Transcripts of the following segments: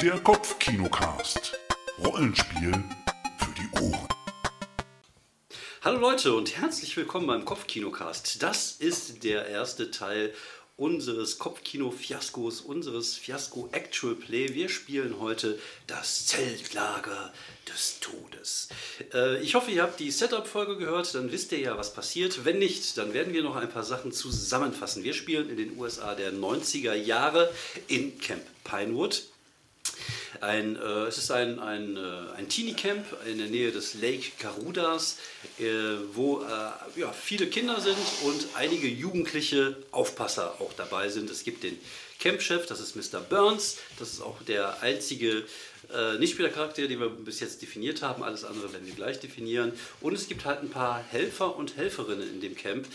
Der Kopfkinocast. Rollenspiel für die Ohren. Hallo Leute und herzlich willkommen beim Kopfkinocast. Das ist der erste Teil unseres Kopfkino-Fiaskos, unseres Fiasko Actual Play. Wir spielen heute das Zeltlager des Todes. Äh, ich hoffe, ihr habt die Setup-Folge gehört, dann wisst ihr ja, was passiert. Wenn nicht, dann werden wir noch ein paar Sachen zusammenfassen. Wir spielen in den USA der 90er Jahre in Camp Pinewood. Ein, äh, es ist ein, ein, äh, ein Teenie-Camp in der Nähe des Lake Garudas, äh, wo äh, ja, viele Kinder sind und einige jugendliche Aufpasser auch dabei sind. Es gibt den Campchef, das ist Mr. Burns, das ist auch der einzige äh, Nichtspielercharakter, den wir bis jetzt definiert haben. Alles andere werden wir gleich definieren. Und es gibt halt ein paar Helfer und Helferinnen in dem Camp,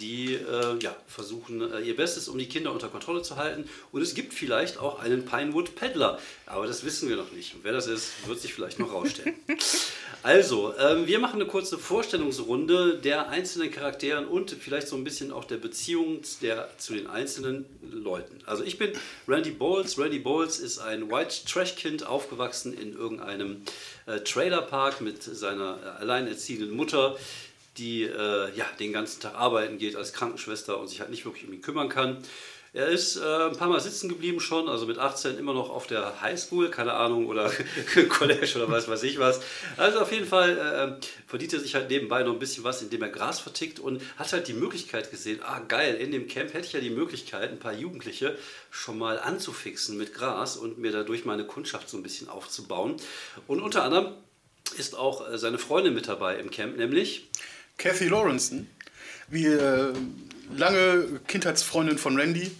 die äh, ja, versuchen äh, ihr Bestes, um die Kinder unter Kontrolle zu halten. Und es gibt vielleicht auch einen Pinewood Peddler, aber das wissen wir noch nicht. Und wer das ist, wird sich vielleicht noch rausstellen. also, ähm, wir machen eine kurze Vorstellungsrunde der einzelnen Charakteren und vielleicht so ein bisschen auch der Beziehung der, zu den einzelnen Leuten. Also ich bin Randy Bowles. Randy Bowles ist ein White Trash Kind, aufgewachsen in irgendeinem äh, Trailerpark mit seiner äh, alleinerziehenden Mutter die äh, ja, den ganzen Tag arbeiten geht als Krankenschwester und sich halt nicht wirklich um ihn kümmern kann. Er ist äh, ein paar Mal sitzen geblieben schon, also mit 18 immer noch auf der Highschool, keine Ahnung, oder College oder was weiß ich was. Also auf jeden Fall äh, verdient er sich halt nebenbei noch ein bisschen was, indem er Gras vertickt und hat halt die Möglichkeit gesehen, ah geil, in dem Camp hätte ich ja die Möglichkeit, ein paar Jugendliche schon mal anzufixen mit Gras und mir dadurch meine Kundschaft so ein bisschen aufzubauen. Und unter anderem ist auch äh, seine Freundin mit dabei im Camp, nämlich Kathy Lawrenson, wie äh, lange Kindheitsfreundin von Randy,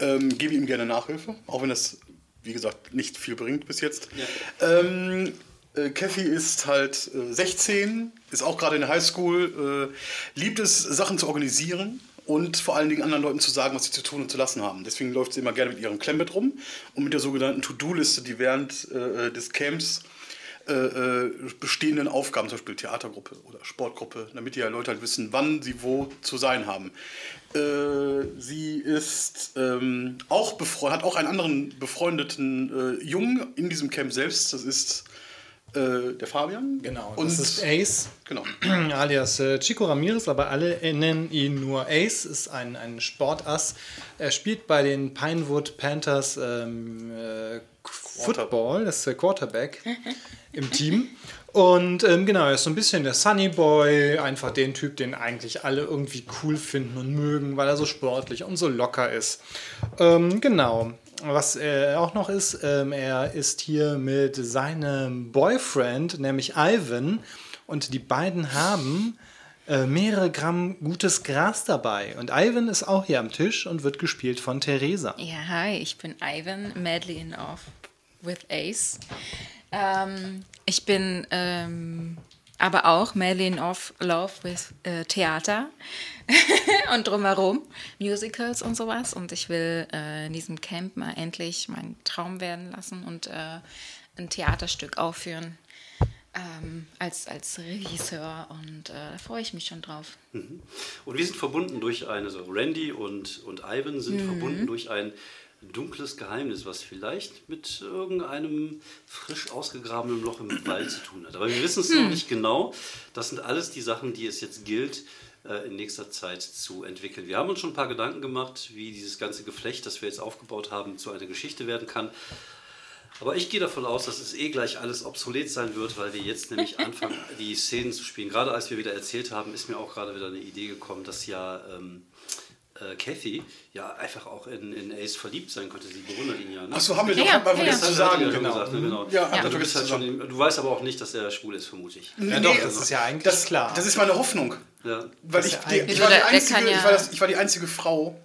ähm, gebe ihm gerne Nachhilfe, auch wenn das, wie gesagt, nicht viel bringt bis jetzt. Ja. Ähm, äh, Kathy ist halt äh, 16, ist auch gerade in der Highschool, äh, liebt es, Sachen zu organisieren und vor allen Dingen anderen Leuten zu sagen, was sie zu tun und zu lassen haben. Deswegen läuft sie immer gerne mit ihrem Klemmbett rum und mit der sogenannten To-Do-Liste, die während äh, des Camps äh, äh, bestehenden Aufgaben, zum Beispiel Theatergruppe oder Sportgruppe, damit die ja Leute halt wissen, wann sie wo zu sein haben. Äh, sie ist ähm, auch hat auch einen anderen befreundeten äh, Jungen in diesem Camp selbst. Das ist äh, der Fabian. Genau, und das ist Ace. Genau. Alias äh, Chico Ramirez, aber alle nennen ihn nur Ace, ist ein, ein Sportass. Er spielt bei den Pinewood Panthers ähm, äh, Football, das ist der Quarterback im Team. Und ähm, genau, er ist so ein bisschen der Sunny Boy, einfach den Typ, den eigentlich alle irgendwie cool finden und mögen, weil er so sportlich und so locker ist. Ähm, genau. Was er auch noch ist, ähm, er ist hier mit seinem Boyfriend, nämlich Ivan, und die beiden haben äh, mehrere Gramm gutes Gras dabei. Und Ivan ist auch hier am Tisch und wird gespielt von Theresa. Ja, hi, ich bin Ivan, madly in love with Ace. Ähm, ich bin ähm, aber auch madly in love with äh, Theater und drumherum, Musicals und sowas. Und ich will äh, in diesem Camp mal endlich meinen Traum werden lassen und äh, ein Theaterstück aufführen. Ähm, als, als Regisseur und äh, da freue ich mich schon drauf. Mhm. Und wir sind verbunden durch eine, so Randy und, und Ivan sind mhm. verbunden durch ein dunkles Geheimnis, was vielleicht mit irgendeinem frisch ausgegrabenen Loch im Wald zu tun hat. Aber wir wissen es hm. noch nicht genau. Das sind alles die Sachen, die es jetzt gilt, äh, in nächster Zeit zu entwickeln. Wir haben uns schon ein paar Gedanken gemacht, wie dieses ganze Geflecht, das wir jetzt aufgebaut haben, zu einer Geschichte werden kann. Aber ich gehe davon aus, dass es eh gleich alles obsolet sein wird, weil wir jetzt nämlich anfangen, die Szenen zu spielen. Gerade als wir wieder erzählt haben, ist mir auch gerade wieder eine Idee gekommen, dass ja ähm, äh, Kathy ja einfach auch in, in Ace verliebt sein könnte. Sie bewundert ihn ja. Ne? Achso, haben wir ja, doch ja, mal ja. zu sagen. Ja, Genau. gesagt, ne? genau. Ja, ja. ja. Du, bist halt schon, du weißt aber auch nicht, dass er schwul ist, vermute ich. Nee, Ja, doch, nee, das ist ja eigentlich das, klar. Das ist meine Hoffnung. Ja. Weil ich, ja die, war die einzige, kann ja- ich, war das, ich war die einzige Frau,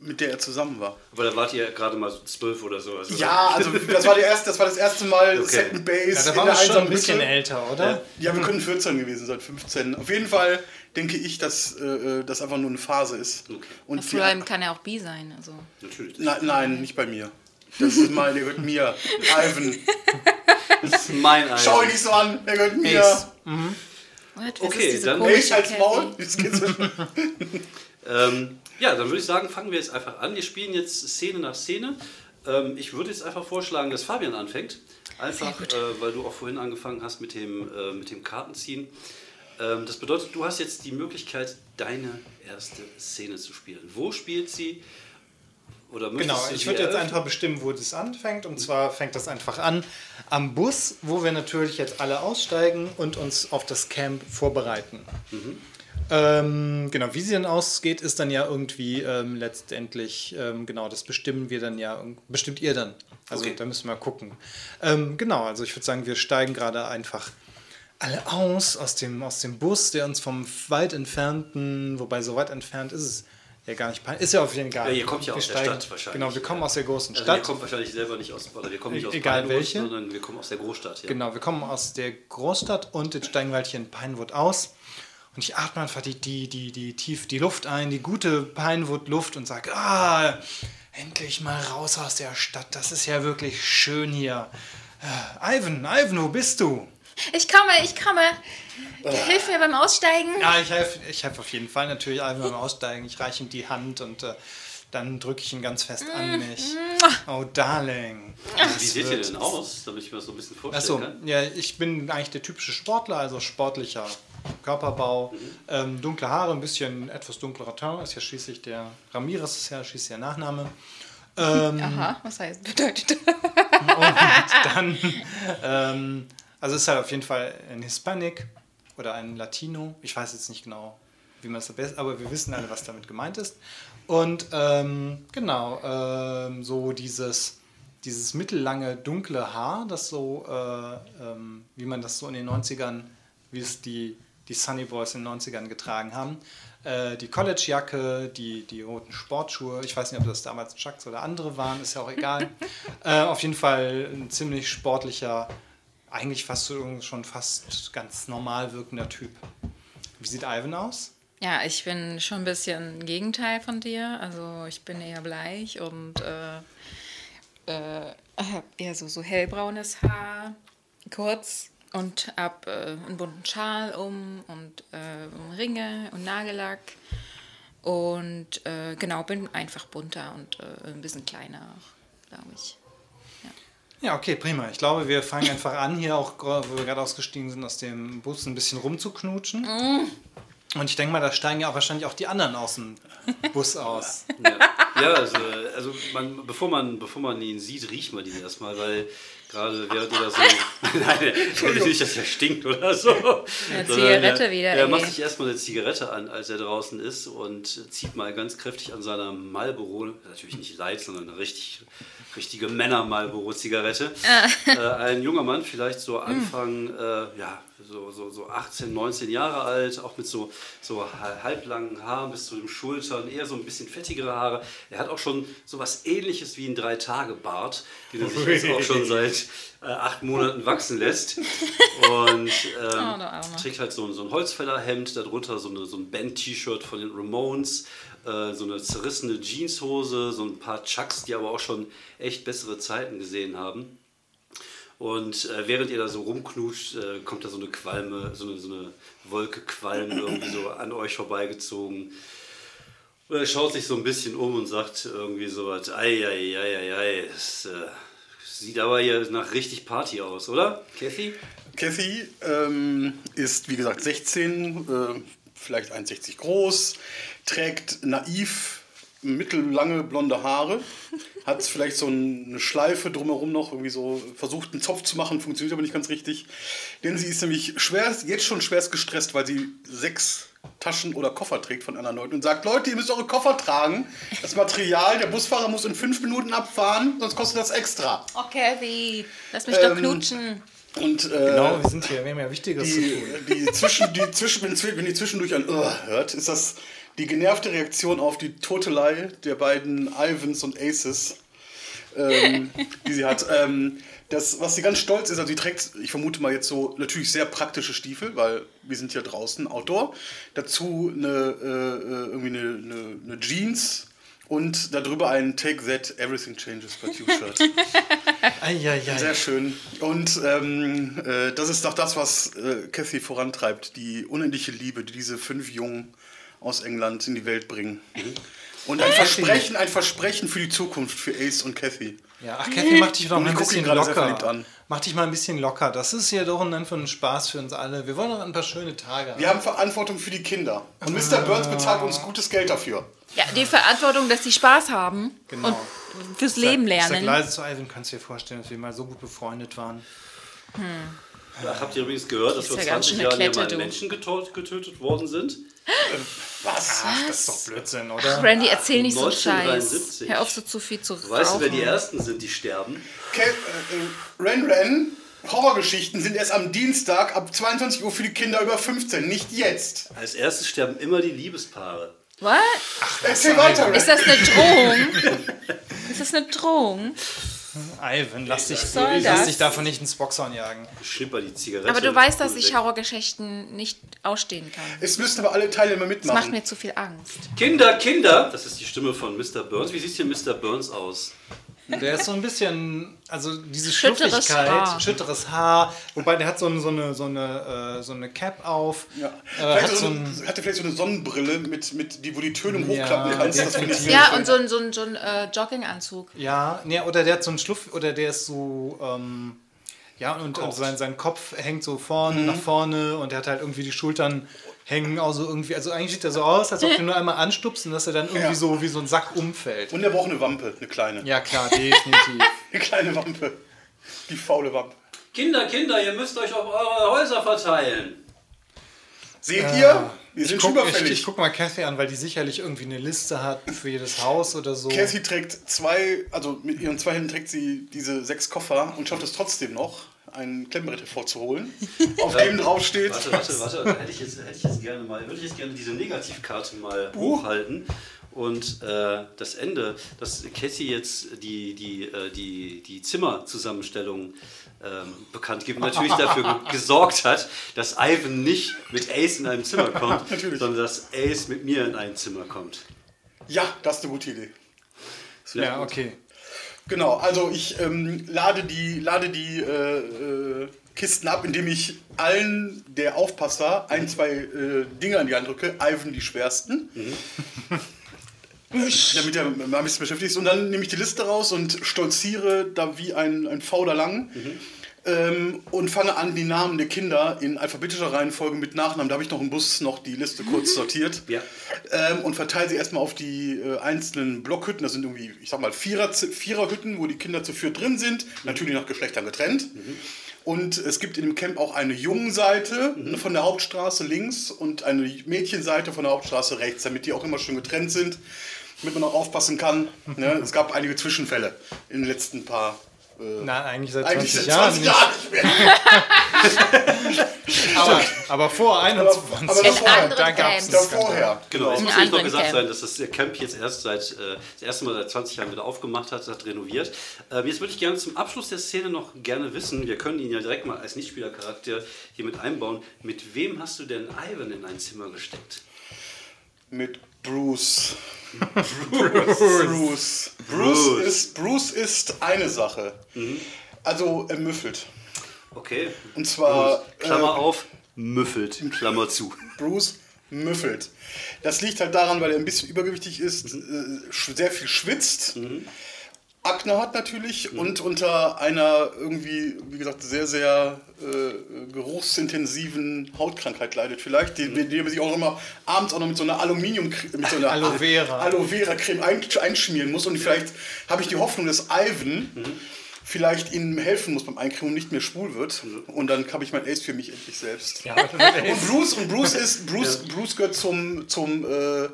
mit der er zusammen war. Aber da wart ihr gerade mal so zwölf oder so. Also Ja, also das war, die erste, das, war das erste Mal Okay. Second Base Ja, da in waren der wir schon ein bisschen Hütte. älter, oder? Ja, wir können 14 gewesen sein, 15. Auf jeden Fall denke ich, dass äh, das einfach nur eine Phase ist. Okay. Und Vor allem kann er auch bi sein. Also. Natürlich. nein, nein, nicht bei mir. Das ist mal, der gehört mir. Ivan. Das ist mein Ei. Schau ihn nicht so an, der gehört mir. Ace. What? Was Okay, ist diese dann- Ace als Kathy? Maul. Jetzt geht's Ähm, ja, dann würde ich sagen, fangen wir jetzt einfach an. Wir spielen jetzt Szene nach Szene. Ähm, ich würde jetzt einfach vorschlagen, dass Fabian anfängt. Einfach, äh, weil du auch vorhin angefangen hast mit dem, äh, mit dem Kartenziehen. Ähm, das bedeutet, du hast jetzt die Möglichkeit, deine erste Szene zu spielen. Wo spielt sie? Oder Genau, ich würde jetzt einfach bestimmen, wo das anfängt. Und zwar fängt das einfach an am Bus, wo wir natürlich jetzt alle aussteigen und uns auf das Camp vorbereiten. Ähm, genau, wie sie dann ausgeht, ist dann ja irgendwie ähm, letztendlich, ähm, genau, das bestimmen wir dann ja, bestimmt ihr dann. Also Okay. da müssen wir gucken. Ähm, genau, also ich würde sagen, wir steigen gerade einfach alle aus, aus dem, aus dem Bus, der uns vom weit entfernten, wobei so weit entfernt ist es ja gar nicht, ist ja auf jeden Fall. Ja, ihr kommt ja aus der steigen- Stadt wahrscheinlich. Genau, wir kommen aus der großen Also Stadt. wir kommen wahrscheinlich selber nicht aus, oder wir kommen nicht aus Egal Pinewood, welche. sondern wir kommen aus der Großstadt. Ja. Genau, wir kommen aus der Großstadt und jetzt steigen wir halt hier in Pinewood aus. Und ich atme einfach die, die, die, die tief die Luft ein, die gute Pinewood-Luft und sage, ah, endlich mal raus aus der Stadt. Das ist ja wirklich schön hier. Äh, Ivan, Ivan, wo bist du? Ich komme, ich komme. Hilf mir beim Aussteigen. Ja, ich helfe ich helf auf jeden Fall natürlich Ivan beim Aussteigen. Ich reiche ihm die Hand und äh, dann drücke ich ihn ganz fest an mich. Oh, Darling. Wie seht ihr denn aus, damit ich mir das so ein bisschen vorstellen Achso, kann? ja, ich bin eigentlich der typische Sportler, also sportlicher Körperbau, ähm, dunkle Haare, ein bisschen etwas dunklerer Teint, ist ja schließlich der Ramirez, ist ja schließlich der Nachname. Aha, was heißt bedeutet das? Und dann, ähm, also ist halt auf jeden Fall ein Hispanic oder ein Latino, ich weiß jetzt nicht genau, wie man es am besten, aber wir wissen alle, was damit gemeint ist. Und ähm, genau, ähm, so dieses, dieses mittellange dunkle Haar, das so, äh, ähm, wie man das so in den 90ern, wie es die, die Sunny Boys in den 90ern getragen haben. Äh, die Collegejacke, die, die roten Sportschuhe, ich weiß nicht, ob das damals Chucks oder andere waren, ist ja auch egal. äh, auf jeden Fall ein ziemlich sportlicher, eigentlich fast schon fast ganz normal wirkender Typ. Wie sieht Ivan aus? Ja, ich bin schon ein bisschen Gegenteil von dir. Also ich bin eher bleich und äh, äh, hab eher so, so hellbraunes Haar, kurz und hab äh, einen bunten Schal um und äh, Ringe und Nagellack. Und äh, genau, bin einfach bunter und äh, ein bisschen kleiner glaube ich. Ja, okay, prima. Ich glaube, wir fangen einfach an, hier auch, wo wir gerade ausgestiegen sind, aus dem Bus ein bisschen rumzuknutschen. Und ich denke mal, da steigen ja auch wahrscheinlich auch die anderen aus dem Bus aus. Ja, ja also, also man, bevor, man, bevor man ihn sieht, riecht man ihn erstmal, weil gerade während ihr da so. Nein, nicht, dass er stinkt oder so. Eine Zigarette er, wieder, Er ey. macht sich erstmal eine Zigarette an, als er draußen ist und zieht mal ganz kräftig an seiner Marlboro, natürlich nicht Light, sondern eine richtig, richtige Männer-Marlboro-Zigarette. Ah. Äh, ein junger Mann, vielleicht so Hm. Anfang, äh, ja, so, so, so 18, 19 Jahre alt, auch mit so, so hal- halblangen Haaren bis zu den Schultern, eher so ein bisschen fettigere Haare. Er hat auch schon so was ähnliches wie ein Drei-Tage-Bart, den er sich jetzt auch schon seit äh, acht Monaten wachsen lässt. Und ähm, Oh, trägt halt so, ein- so ein Holzfällerhemd, darunter so, eine, so ein Band-T-Shirt von den Ramones, äh, so eine zerrissene Jeanshose, so ein paar Chucks, die aber auch schon echt bessere Zeiten gesehen haben. Und äh, während ihr da so rumknutscht, äh, kommt da so eine Qualme, so eine, so eine Wolke Qualm irgendwie so an euch vorbeigezogen. Und er schaut sich so ein bisschen um und sagt irgendwie so was, ei, ei, ei, ei, ei, es äh, sieht aber hier nach richtig Party aus, oder, Kathy? Kathy ähm, ist, wie gesagt, 16, äh, vielleicht 1,60 groß, trägt naiv mittellange blonde Haare, hat vielleicht so eine Schleife drumherum noch, irgendwie so versucht einen Zopf zu machen, funktioniert aber nicht ganz richtig. Denn sie ist nämlich schwer, jetzt schon schwerst gestresst, weil sie sechs Taschen oder Koffer trägt von anderen Leuten und sagt, Leute, ihr müsst eure Koffer tragen. Das Material, der Busfahrer muss in fünf Minuten abfahren, sonst kostet das extra. Oh, Kathy, lass mich Ähm, doch knutschen. Und, äh, Genau, wir sind hier, wir haben ja Wichtiges zu die, tun. die zwischen, die zwischen, wenn, die zwischendurch ein uh, hört, ist das die genervte Reaktion auf die Totelei der beiden Ivans und Aces, ähm, die sie hat. Ähm, das, was sie ganz stolz ist, also sie trägt, ich vermute mal jetzt so natürlich sehr praktische Stiefel, weil wir sind hier draußen, Outdoor. Dazu eine, äh, äh, irgendwie eine, eine, eine Jeans und darüber ein Take That Everything Changes But You Shirt. Sehr schön. Und ähm, äh, das ist doch das, was äh, Cathy vorantreibt. Die unendliche Liebe, die diese fünf Jungen aus England in die Welt bringen. Und ein Versprechen, ein Versprechen für die Zukunft für Ace und Kathy. Ja, ach, Kathy, mach dich doch mal ein bisschen locker. an. Mach dich mal ein bisschen locker. Das ist ja doch einen Spaß für uns alle. Wir wollen noch ein paar schöne Tage haben. Wir haben Verantwortung für die Kinder. Und Mr. Burns bezahlt uns gutes Geld dafür. Ja, die Verantwortung, dass sie Spaß haben Genau. und fürs Leben Ich sag lernen. leise zu Ivan, kannst du dir vorstellen, dass wir mal so gut befreundet waren. Da habt ihr übrigens gehört, dass vor ja ganz 20 schön Jahren hier mal. Menschen getötet worden sind. Was? Ach, das ist doch Blödsinn, oder? Randy, erzähl nicht so 1973. Scheiß. Hör auf, so zu viel zu rauchen. Weißt du, wer die Ersten sind, die sterben? Ke äh, äh, Ren Ren, Horrorgeschichten sind erst am Dienstag ab 22 Uhr für die Kinder über 15, nicht jetzt. Als erstes sterben immer die Liebespaare. What? Erzähl weiter, Ren. Ist das eine Drohung? Ist das eine Drohung? Ivan, lass dich, lass das? dich davon nicht ins Boxhorn jagen. Schnipper die Zigarette. Aber du weißt, dass ich. Horrorgeschichten nicht ausstehen kann. Es müssen aber alle Teilnehmer Das mitmachen. macht mir zu viel Angst. Kinder, Kinder! Das ist die Stimme von Mr. Burns. Wie sieht hier Mr. Burns aus? Der ist so ein bisschen, also diese Schütteres Schluffigkeit, Haar. schütteres Haar, wobei der hat so eine, so eine, so eine, äh, so eine Cap auf. Ja. Äh, hat so so eine, ein, hatte vielleicht so eine Sonnenbrille, mit, mit, die, wo die Töne Ja, hochklappen kannst. Das ich Ja, und so ein, so ein, so ein äh, Jogginganzug. ja, nee, oder der hat so einen Schluff, oder der ist so, ähm, ja, und, und sein, sein Kopf hängt so vorne, nach vorne und er hat halt irgendwie die Schultern hängen, also irgendwie, also eigentlich sieht er so aus, als ob du nur einmal anstupst und dass er dann irgendwie Ja. so wie so ein Sack umfällt. Und er braucht eine Wampe, eine kleine. Ja, klar, definitiv. Eine kleine Wampe. Die faule Wampe. Kinder, Kinder, ihr müsst euch auf eure Häuser verteilen. Seht ihr? Ich sind guck, ich, überfällig. ich guck mal Kathy an, weil die sicherlich irgendwie eine Liste hat für jedes Haus oder so. Cassie trägt zwei, also mit ihren zwei Händen trägt sie diese sechs Koffer und schafft es trotzdem noch, ein Klemmbrett hervorzuholen, auf dem drauf steht. Warte, warte, warte. Da hätte ich jetzt, hätte ich jetzt gerne mal, würde ich jetzt gerne diese Negativkarte mal hochhalten. Und äh, das Ende, dass Cassie jetzt die, die, äh, die, die Zimmerzusammenstellung ähm, bekannt gibt, natürlich dafür ge gesorgt hat, dass Ivan nicht mit Ace in einem Zimmer kommt, sondern dass Ace mit mir in ein Zimmer kommt. Ja, das ist eine gute Idee. Ja, okay. Genau, also ich ähm, lade die, lade die äh, äh, Kisten ab, indem ich allen der Aufpasser ein, zwei äh, Dinge an die Hand drücke. Ivan die schwersten. Damit er mal ein bisschen beschäftigt ist. Und dann nehme ich die Liste raus und stolziere da wie ein, ein Fauder lang. Ähm, und fange an, die Namen der Kinder in alphabetischer Reihenfolge mit Nachnamen. Da habe ich noch im Bus noch die Liste kurz sortiert. Ja. Ähm, und verteile sie erstmal auf die äh, einzelnen Blockhütten. Das sind irgendwie, ich sag mal, Vierer, Viererhütten, wo die Kinder zu viert drin sind. Natürlich nach Geschlechtern getrennt. Und es gibt in dem Camp auch eine Jungenseite von der Hauptstraße links und eine Mädchenseite von der Hauptstraße rechts, damit die auch immer schön getrennt sind, damit man auch aufpassen kann. Ne? Es gab einige Zwischenfälle in den letzten paar. Äh, Na, eigentlich seit eigentlich 20 seit Jahren 20 nicht. Jahren nicht mehr. Aber, aber vor 21. aber davor- da einen Da vorher. Genau, es muss nämlich noch gesagt Camp. sein, dass das der Camp jetzt erst seit äh, das erste Mal seit 20 Jahren wieder aufgemacht hat, hat renoviert. Ähm, jetzt würde ich gerne zum Abschluss der Szene noch gerne wissen, wir können ihn ja direkt mal als Nichtspielercharakter hier mit einbauen. Mit wem hast du denn Ivan in ein Zimmer gesteckt? Mit Bruce. Bruce. Bruce. Bruce, ist, Bruce ist eine Sache. Also er müffelt. Okay. Und zwar, Klammer äh, auf, müffelt, Klammer zu. Bruce müffelt. Das liegt halt daran, weil er ein bisschen übergewichtig ist, äh, sch- sehr viel schwitzt. Akne hat natürlich und unter einer irgendwie, wie gesagt, sehr, sehr äh, geruchsintensiven Hautkrankheit leidet vielleicht, die, die er sich auch immer abends auch noch mit so einer Aluminium, mit so einer Aloe Vera. Aloe Vera Creme ein, einschmieren muss und vielleicht habe ich die Hoffnung, dass Ivan vielleicht ihm helfen muss beim Eincremen und nicht mehr schwul wird. Und dann habe ich mein Ace für mich endlich selbst. Ja, Und Bruce, und Bruce ist, Bruce, Bruce gehört zum, zum, äh,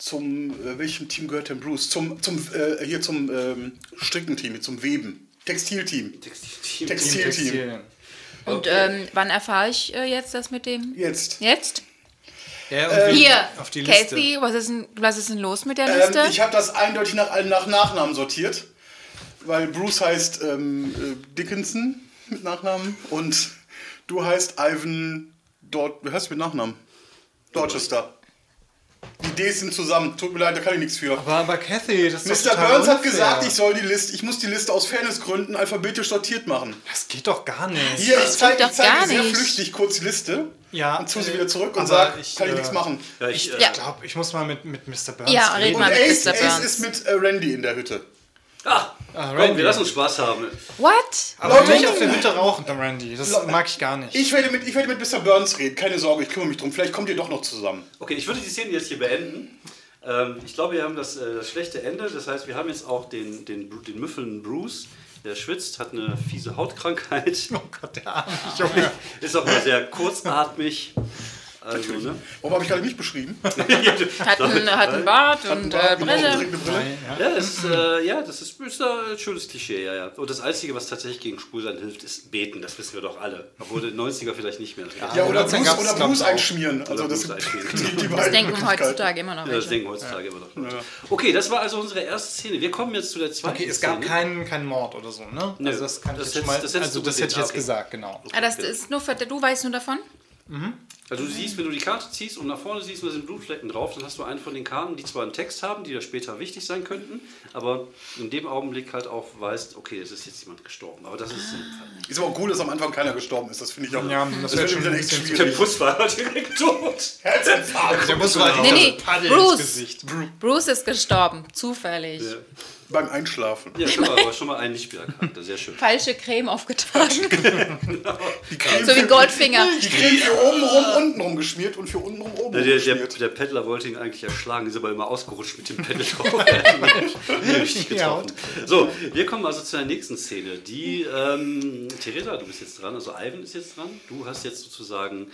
zum, äh, welchem Team gehört denn Bruce? Zum, zum, äh, hier zum ähm, Strickenteam, zum Weben. Textilteam. Textilteam. Textilteam. Textilien. Und ähm, wann erfahre ich äh, jetzt das mit dem? Jetzt. Jetzt? Ja, irgendwie Hier, auf die Liste. Casey, was ist, denn, was ist denn los mit der Ähm, Liste? ich habe das eindeutig nach, nach Nachnamen sortiert, weil Bruce heißt ähm, äh, Dickinson mit Nachnamen und du heißt Ivan dort, wie heißt du mit Nachnamen? Dorchester. Die Ds sind zusammen. Tut mir leid, da kann ich nichts für. Aber, aber Kathy, das ist Mr. Burns hat unfair. gesagt, ich soll die Liste, ich muss die Liste aus Fairnessgründen alphabetisch sortiert machen. Das geht doch gar nicht. Hier, ich zeige zeig gar dir sehr nicht. flüchtig kurz die Liste Ja, und tue sie äh, wieder zurück und aber sag, ich, kann ich äh, nichts machen. Ja, ich, Ich- äh, ja. Ich glaube, ich muss mal mit, mit Mr. Burns Ja, red Und mal mit Ace, Mr. Ace Burns. ist mit äh, Randy in der Hütte. Ah, Ah, komm, Randy. wir lassen uns Spaß haben. What? Aber Leute, nicht auf der Hütte rauchen, der Randy. Das Leute, mag ich gar nicht. Ich werde, mit, ich werde mit Mr. Burns reden, keine Sorge, ich kümmere mich drum. Vielleicht kommt ihr doch noch zusammen. Okay, ich würde die Szene jetzt hier beenden. Ähm, ich glaube, wir haben das, äh, das schlechte Ende. Das heißt, wir haben jetzt auch den, den, den Müffeln Bruce. Der schwitzt, hat eine fiese Hautkrankheit. oh Gott, der arme Junge. Ist auch mal sehr kurzatmig. Also, ne? Warum habe ich gerade mich beschrieben? Hat einen, hat einen Bart und äh, Genau, Brille. eine Brille. Ja, das ist, äh, ja, das ist, ist ein schönes Klischee, ja, ja. Und das Einzige, was tatsächlich gegen Schwulsein hilft, ist beten. Das wissen wir doch alle. Obwohl in den 90er vielleicht nicht mehr. Ja, oder Dann Blues, oder Blues einschmieren. Also Oder das Blues einschmieren. die, die Das denken heutzutage immer noch Ja, das denken heutzutage immer noch. Okay, das war also unsere erste Szene. Wir kommen jetzt zu der zweiten Okay, es gab Szene. keinen, keinen Mord oder so, ne? Nö, also das kann das ich jetzt mal, das also das hätte ich jetzt Ah, gesagt, genau. Ah, das ist nur für, du weißt nur davon? Also du siehst, wenn du die Karte ziehst und nach vorne siehst, und da sind Blutflecken drauf, dann hast du einen von den Karten, die zwar einen Text haben, die da später wichtig sein könnten, aber in dem Augenblick halt auch weißt, okay, es ist jetzt jemand gestorben. Aber das ist nicht. Ist aber auch cool, dass am Anfang keiner gestorben ist. Das finde ich auch. Ja, das wäre schon wieder ein echt schwierig. Der Bus war direkt tot. Herzinfarkt. Der muss mal Nee, nee, Paddel Bruce. ins Gesicht. Bruce ist gestorben, zufällig. Ja, Beim Einschlafen. ja schon mal, aber schon mal ein Lichtspielercharakter, sehr schön. Falsche Creme aufgetragen. Creme so wie Goldfinger. Die Creme für oben rum, unten rum geschmiert und für unten rum oben Der, rum der, der, der Peddler wollte ihn eigentlich erschlagen, ist aber immer ausgerutscht mit dem Pedal drauf. Nicht richtig getroffen. So, wir kommen also zu der nächsten Szene. Die, ähm, Theresa, du bist jetzt dran, also Ivan ist jetzt dran. Du hast jetzt sozusagen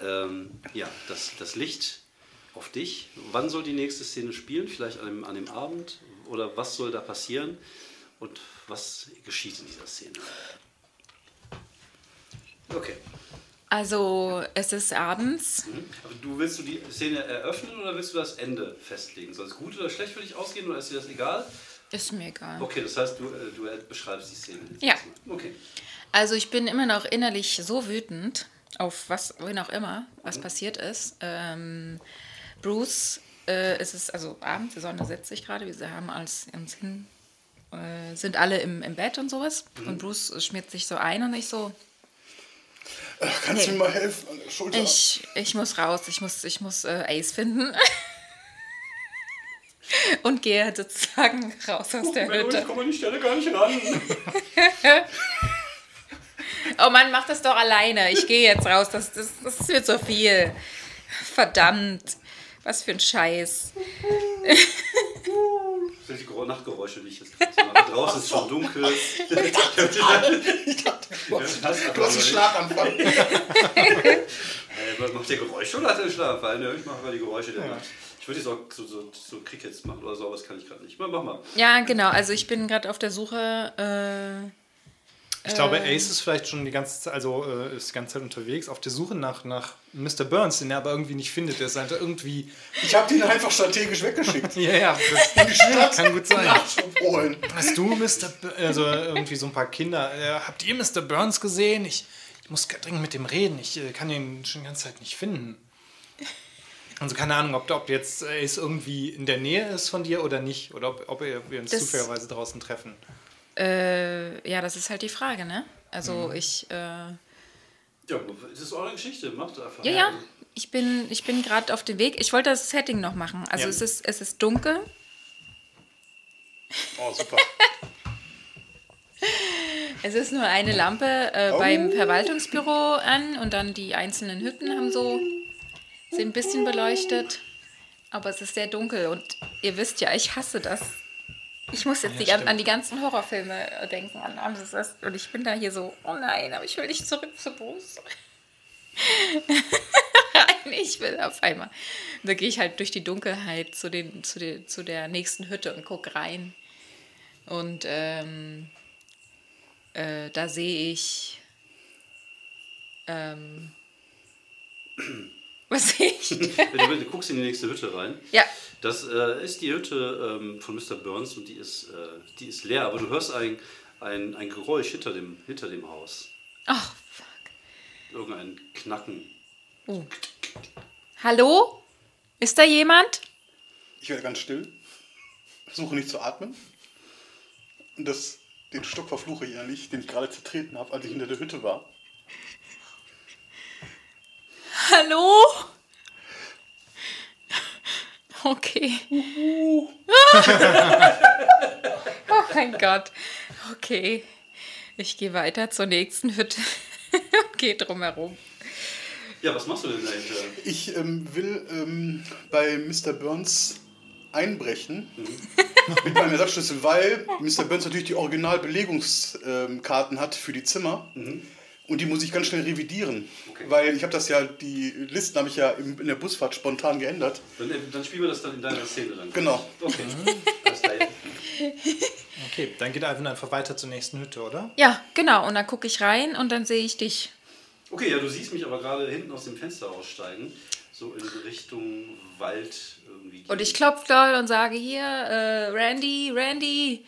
ähm, ja, das, das Licht auf dich. Wann soll die nächste Szene spielen? Vielleicht an dem, an dem Abend? Oder was soll da passieren? Und was geschieht in dieser Szene? Okay. Also, es ist abends. Aber du willst du die Szene eröffnen oder willst du das Ende festlegen? Soll es gut oder schlecht für dich ausgehen oder ist dir das egal? Ist mir egal. Okay, das heißt, du, äh, du beschreibst die Szene. Ja. Okay. Also, ich bin immer noch innerlich so wütend auf was, wen auch immer, was passiert ist. Ähm, Bruce, äh, es ist also Abend, die Sonne setzt sich gerade, wir haben als uns hin, äh, sind alle im, im Bett und sowas. Und Bruce schmiert sich so ein und ich so, Kannst du Nee. mir mal helfen an der Schulter? Ich, ich muss raus, ich muss, ich muss äh, Ace finden. Und gehe sozusagen raus aus der Hütte. komme an die Stelle gar nicht ran. Oh Mann, mach das doch alleine. Ich gehe jetzt raus. Das, das, das wird so viel. Verdammt. Was für ein Scheiß. Das sind die Nachtgeräusche, die ich jetzt gerade mache. Draußen ist schon dunkel. Ich dachte, du hast, du hast einen Schlaganfall. Äh, macht der Geräusche oder hat er einen Schlaganfall? Ne, ich mache mal die Geräusche der Nacht. Ich würde jetzt auch so, so, so Crickets machen oder so, aber das kann ich gerade nicht. Mach, mach mal. Ja, genau. Also ich bin gerade auf der Suche. Äh, Ich glaube, Ace ist vielleicht schon die ganze Zeit, also äh, ist die ganze Zeit unterwegs, auf der Suche nach, nach Mr. Burns, den er aber irgendwie nicht findet. Der ist halt irgendwie. Ich habe den einfach strategisch weggeschickt. Ja, ja, In die Stadt kann gut sein. Hast du Mr. B also irgendwie so ein paar Kinder, äh, habt ihr Mr. Burns gesehen? Ich, ich muss dringend mit dem reden. Ich äh, kann ihn schon die ganze Zeit nicht finden. Also keine Ahnung, ob, ob jetzt Ace irgendwie in der Nähe ist von dir oder nicht. Oder ob, ob wir uns Das- zufälligerweise draußen treffen. Äh, ja, das ist halt die Frage, ne? Also ich. Äh, Ja, das ist eure Geschichte. Macht einfach. ja, ja. Ich bin, ich bin gerade auf dem Weg. Ich wollte das Setting noch machen. Also Ja. es, ist, es ist dunkel. Oh, super. Es ist nur eine Lampe äh, beim Verwaltungsbüro an und dann die einzelnen Hütten haben so sind ein bisschen beleuchtet, aber es ist sehr dunkel und ihr wisst ja, ich hasse das. Ich muss jetzt die, gan- an die ganzen Horrorfilme äh, denken an Amses Rest und ich bin da hier so, oh nein, aber ich will nicht zurück zu Bruce. Nein, ich will auf einmal. Da gehe ich halt durch die Dunkelheit zu, den, zu, der, zu der nächsten Hütte und gucke rein. Und ähm, äh, da sehe ich. Ähm, was sehe ich? Wenn du, guckst in die nächste Hütte rein. ja, Das äh, ist die Hütte ähm, von Mr. Burns und die ist, äh, die ist leer, aber du hörst ein, ein, ein Geräusch hinter dem, hinter dem Haus. ach, fuck. Irgendein Knacken. Hallo? Ist da jemand? Ich werde ganz still, versuche nicht zu atmen. Und das, den Stock verfluche ich innerlich, den ich gerade zertreten habe, als ich hinter der Hütte war. Hallo? Okay. oh mein Gott. Okay. Ich gehe weiter zur nächsten Hütte und gehe drumherum. Ja, was machst du denn dahinter? Ich ähm, will ähm, bei Mr. Burns einbrechen mit meinem Ersatzschlüssel, weil Mr. Burns natürlich die Originalbelegungskarten hat für die Zimmer. Und die muss ich ganz schnell revidieren. Okay. Weil ich habe das ja, die Listen habe ich ja im, in der Busfahrt spontan geändert. Dann, dann spielen wir das dann in deiner Szene dann. Genau. Okay. Klar. Okay, dann geht Ivan einfach weiter zur nächsten Hütte, oder? Ja, genau. Und dann gucke ich rein und dann sehe ich dich. Okay, ja, du siehst mich aber gerade hinten aus dem Fenster aussteigen. So in Richtung Wald irgendwie. Und ich klopfe doll und sage hier, äh, Randy, Randy.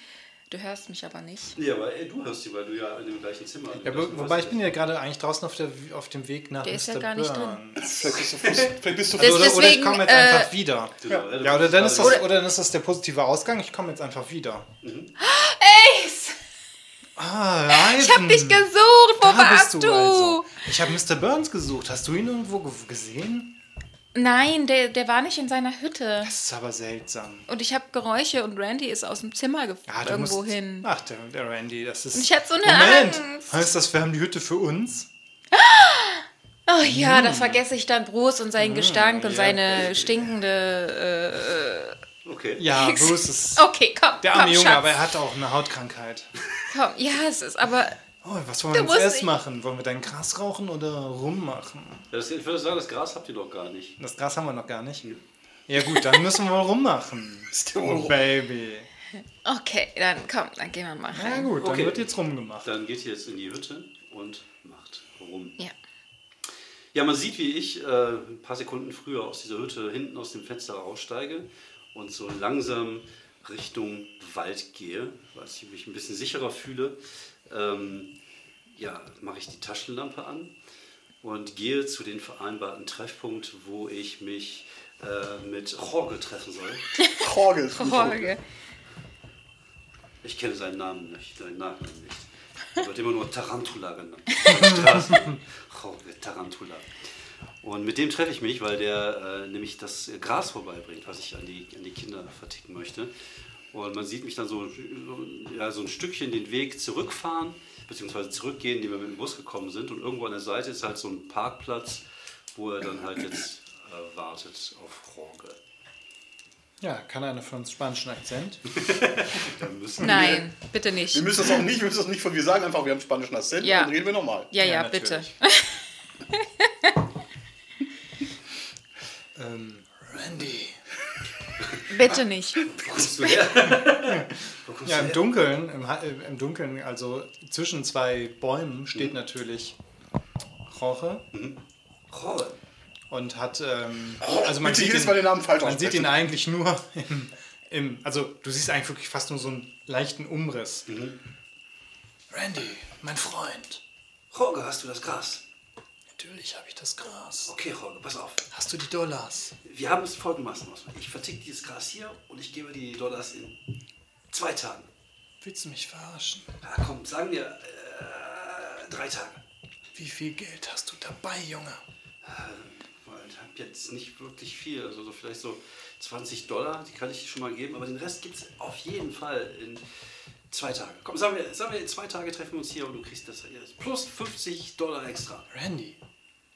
Du hörst mich aber nicht. Ja, aber ey, du hörst die, weil du ja in dem gleichen Zimmer Ja, wo, wobei ich bin ja gerade eigentlich draußen auf, der, auf dem Weg nach Der Mr. ist ja gar nicht Burns. Vielleicht bist du, vielleicht bist du Das- Oder, oder ich komme jetzt äh, einfach wieder. Du Ja, oder bist dann, ist das, oder dann ist das der positive Ausgang, ich komme jetzt einfach wieder. Ace! Ah, Ich hab dich gesucht! Wo Da warst bist du? du also. Ich habe Mr. Burns gesucht. Hast du ihn irgendwo ge gesehen? Nein, der, der war nicht in seiner Hütte. Das ist aber seltsam. Und ich habe Geräusche und Randy ist aus dem Zimmer ge Ja, irgendwo musst, hin. Ach, der, der Randy, das ist. Und ich hatte so eine Moment! Angst. Heißt das, wir haben die Hütte für uns? Oh ja, Hm. da vergesse ich dann Bruce und seinen Gestank und ja, seine stinkende. Okay. Ja, Bruce ist Äh, okay, komm. der komm, arme Junge, Schatz. aber er hat auch eine Hautkrankheit. Komm, ja, es ist aber. Oh, was wollen wir musst erst machen? Wollen wir dein Gras rauchen oder rummachen? Ja, das, ich würde sagen, das Gras habt ihr doch gar nicht. Das Gras haben wir noch gar nicht. Ja gut, dann müssen wir rummachen. Oh? Baby. Okay, dann komm, dann gehen wir mal Ja rein. gut, dann Okay. wird jetzt rumgemacht. Dann geht ihr jetzt in die Hütte und macht rum. Ja. Ja, man sieht, wie ich äh, ein paar Sekunden früher aus dieser Hütte hinten aus dem Fenster raussteige und so langsam Richtung Wald gehe, weil ich mich ein bisschen sicherer fühle. Ähm, ja, mache ich die Taschenlampe an und gehe zu dem vereinbarten Treffpunkt, wo ich mich äh, mit Jorge treffen soll. Jorge ist. Jorge. Ich kenne seinen Namen nicht, seinen Nachnamen nicht. Er wird immer nur Tarantula genannt. Jorge Tarantula. Und mit dem treffe ich mich, weil der äh, nämlich das Gras vorbeibringt, was ich an die, an die Kinder verticken möchte. Und man sieht mich dann so, ja, so ein Stückchen den Weg zurückfahren, beziehungsweise zurückgehen, die wir mit dem Bus gekommen sind. Und irgendwo an der Seite ist halt so ein Parkplatz, wo er dann halt jetzt äh, wartet auf Jorge. Ja, kann einer von uns spanischen Akzent? Nein, bitte nicht. Wir müssen das auch nicht, wir müssen das nicht von, wir sagen einfach, wir haben spanischen Akzent Ja. und dann reden wir nochmal. Ja, ja, Ja, bitte. Bitte nicht. Wo kommst du her? Kommst Ja, im her? Dunkeln, im, äh, im Dunkeln, also zwischen zwei Bäumen steht natürlich Jorge Jorge. und hat, ähm, also man sieht, jedes ihn, Mal den Namen falsch man sieht ihn eigentlich nur im, im, also du siehst eigentlich wirklich fast nur so einen leichten Umriss. Randy, mein Freund. Jorge, hast du das Gras? Natürlich habe ich das Gras. Okay, Jorge, pass auf. Hast du die Dollars? Wir haben es folgendermaßen aus. Ich verticke dieses Gras hier und ich gebe dir die Dollars in zwei Tagen. Willst du mich verarschen? Ja, komm, sagen wir äh, drei Tage. Wie viel Geld hast du dabei, Junge? Weil ich habe jetzt nicht wirklich viel. Also so vielleicht so 20 Dollar, die kann ich dir schon mal geben. Aber den Rest gibt es auf jeden Fall in zwei Tagen. Komm, sagen wir, sagen wir, in zwei Tage treffen wir uns hier und du kriegst das hier. Plus 50 Dollar extra. Randy,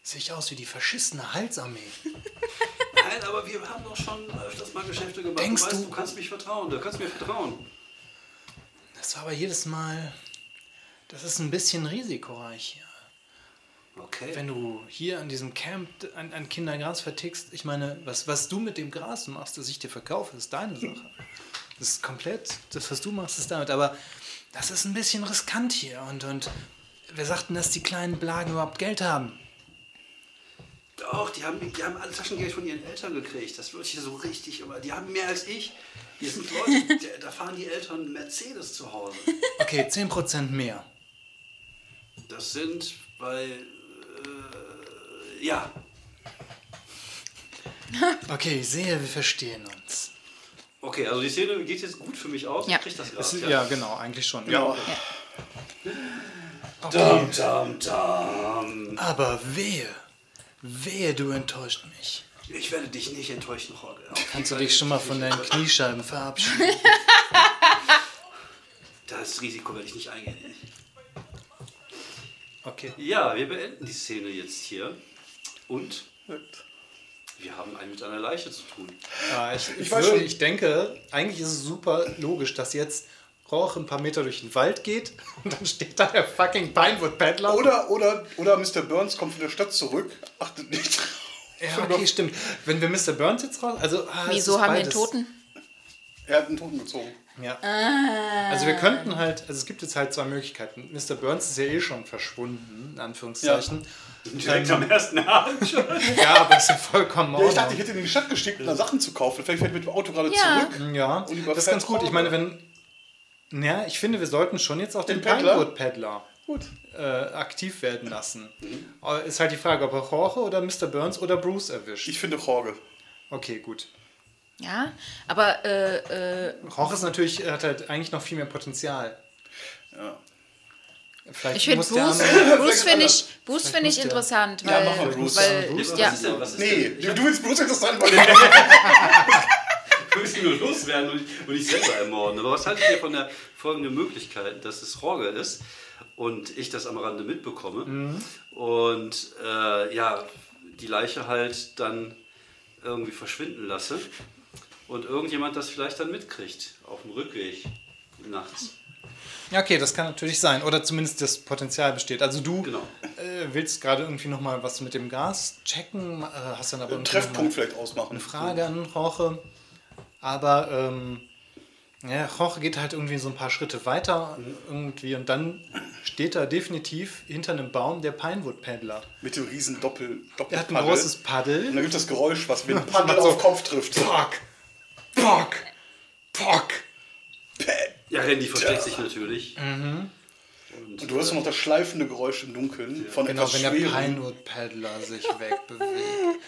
sehe ich aus wie die verschissene Halsarmee. Nein, aber wir haben doch schon öfters mal Geschäfte gemacht. Denkst du weißt, du- kannst mich vertrauen. Du kannst mir vertrauen. Das war aber jedes Mal. Das ist ein bisschen risikoreich hier. Okay. Wenn du hier an diesem Camp an, an Kindergras vertickst, ich meine, was, was du mit dem Gras machst, das ich dir verkaufe, ist deine Sache. Das ist komplett, das, was du machst, ist damit. Aber das ist ein bisschen riskant hier. Und, und wir sagten, dass die kleinen Blagen überhaupt Geld haben. Doch, die haben, die haben alle Taschengeld von ihren Eltern gekriegt. Das wird hier so richtig, aber die haben mehr als ich. Hier sind Leute, da fahren die Eltern Mercedes zu Hause. Okay, 10% mehr. Das sind bei. Äh, ja, Okay, ich sehe, wir verstehen uns. Okay, also die Szene geht jetzt gut für mich aus. Ja. Ich krieg das Es- gerade. Ja, genau, eigentlich schon. Ja. Dam, dam, dam. Aber wehe, wehe, du enttäuscht mich. Ich werde dich nicht enttäuschen, Jorge. Kannst du dich schon mal von deinen Kniescheiben verabschieden? Das Risiko werde ich nicht eingehen. Okay. Ja, wir beenden die Szene jetzt hier. Und wir haben einen mit einer Leiche zu tun. Ja, ich, ich, weiß würde, schon- ich denke, eigentlich ist es super logisch, dass jetzt Rauch ein paar Meter durch den Wald geht und dann steht da der fucking Pinewood Peddler. Oder, oder, oder Mr. Burns kommt von der Stadt zurück, achtet nicht drauf. ja, okay, stimmt. Wenn wir Mr. Burns jetzt raus. Also, ah, es Wieso haben wir einen beides. Toten? Er hat einen Toten gezogen. Ja. Also wir könnten halt, also es gibt jetzt halt zwei Möglichkeiten. Mr. Burns ist ja eh schon verschwunden, in Anführungszeichen. Direkt am ersten Abend schon. Ja, aber ist ja vollkommen Ja, ich dachte, ich hätte ihn in die Stadt geschickt, um da Sachen zu kaufen. Vielleicht fährt er mit dem Auto gerade Ja. zurück. Ja, das ist ganz gut. Ich meine, wenn. Ja, ich finde, wir sollten schon jetzt auch den, Den Peddler? Pinewood Peddler Gut. äh, aktiv werden lassen. Aber Ist halt die Frage, ob er Jorge oder Mr. Burns oder Bruce erwischt. Ich finde Jorge. Okay, gut. Ja, aber äh, äh, Jorge ist natürlich, hat halt eigentlich noch viel mehr Potenzial. Ja. Vielleicht ich finde Bruce, Bruce finde ich, Bruce find ich interessant, Ja, weil, mach mal Bruce. weil Bruce, ja, Was ist denn? Was ist Nee, denn? du willst bloß interessant, weil Ich müssen nur loswerden und, und ich selber ermorden. Aber was haltet ihr von der folgenden Möglichkeit, dass es Jorge ist und ich das am Rande mitbekomme und äh, ja, die Leiche halt dann irgendwie verschwinden lasse und irgendjemand das vielleicht dann mitkriegt auf dem Rückweg nachts. Ja, okay, das kann natürlich sein. Oder zumindest das Potenzial besteht. Also du Genau. äh, willst gerade irgendwie nochmal was mit dem Gas checken, äh, hast dann aber einen Treffpunkt vielleicht ausmachen. eine Frage an Roche. Aber ähm, ja, Roche geht halt irgendwie so ein paar Schritte weiter irgendwie und dann steht da definitiv hinter einem Baum der Pinewood Paddler. Mit dem riesen Doppel, Er hat ein großes Und Paddel. dann gibt es das Geräusch, was mit dem Paddel auf den Kopf trifft. Pock! Pock! Pock! Ja, Randy versteckt sich natürlich. Und du hörst noch das schleifende Geräusch im Dunkeln von Genau, etwas wenn der. Pinewood Paddler sich wegbewegt.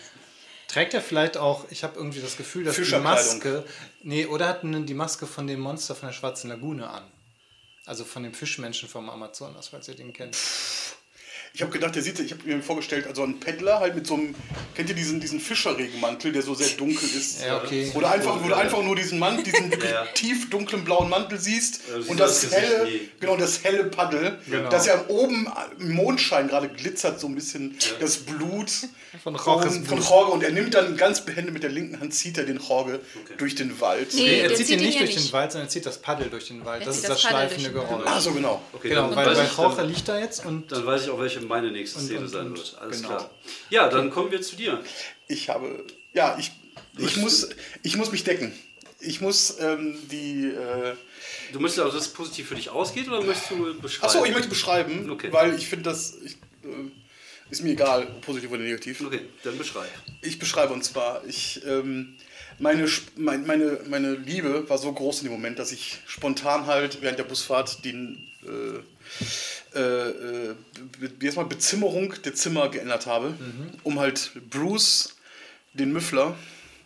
Trägt er vielleicht auch, ich habe irgendwie das Gefühl, dass die. Maske, nee, oder hat die Maske von dem Monster von der Schwarzen Lagune an. Also von dem Fischmenschen vom Amazonas, falls ihr den kennt. Ich habe gedacht, der sieht, ich habe mir vorgestellt, also ein Paddler halt mit so einem, kennt ihr diesen, diesen Fischerregenmantel, der so sehr dunkel ist? Ja, okay. Oder einfach, wo du einfach nur diesen Mantel, diesen Ja. tief dunklen blauen Mantel siehst Ja, du siehst und das, das helle, nie. genau, das helle Paddel, Genau. das ja oben im Mondschein gerade glitzert, so ein bisschen das Blut Von Jorges von, von. Jorge und er nimmt dann ganz behende mit der linken Hand, zieht er den Jorge durch den Wald. Nee, Nee, er zieht ihn nicht ja durch den. Wald, sondern er zieht das Paddel durch den Wald. Er Das ist das das schleifende Geräusch. Ah, so genau. Okay, Genau, dann weil, weiß weil ich, Jorge dann, liegt da jetzt und dann weiß ich auch, welche meine nächste Szene und- sein und- wird. Alles genau. klar. Ja, dann kommen wir zu dir. Ich habe, ja, ich, ich, muss, ich muss mich decken. Ich muss ähm, die. Äh, Du möchtest also, dass es positiv für dich ausgeht oder möchtest du beschreiben? achso, ich möchte beschreiben, Okay. weil ich finde, das ich, äh, ist mir egal, ob positiv oder negativ. Okay, dann beschreib. Ich beschreibe und zwar, ich, ähm, meine, mein, meine, meine Liebe war so groß in dem Moment, dass ich spontan halt während der Busfahrt den, äh, äh, äh, erstmal Bezimmerung der Zimmer geändert habe, um halt Bruce, den Müffler,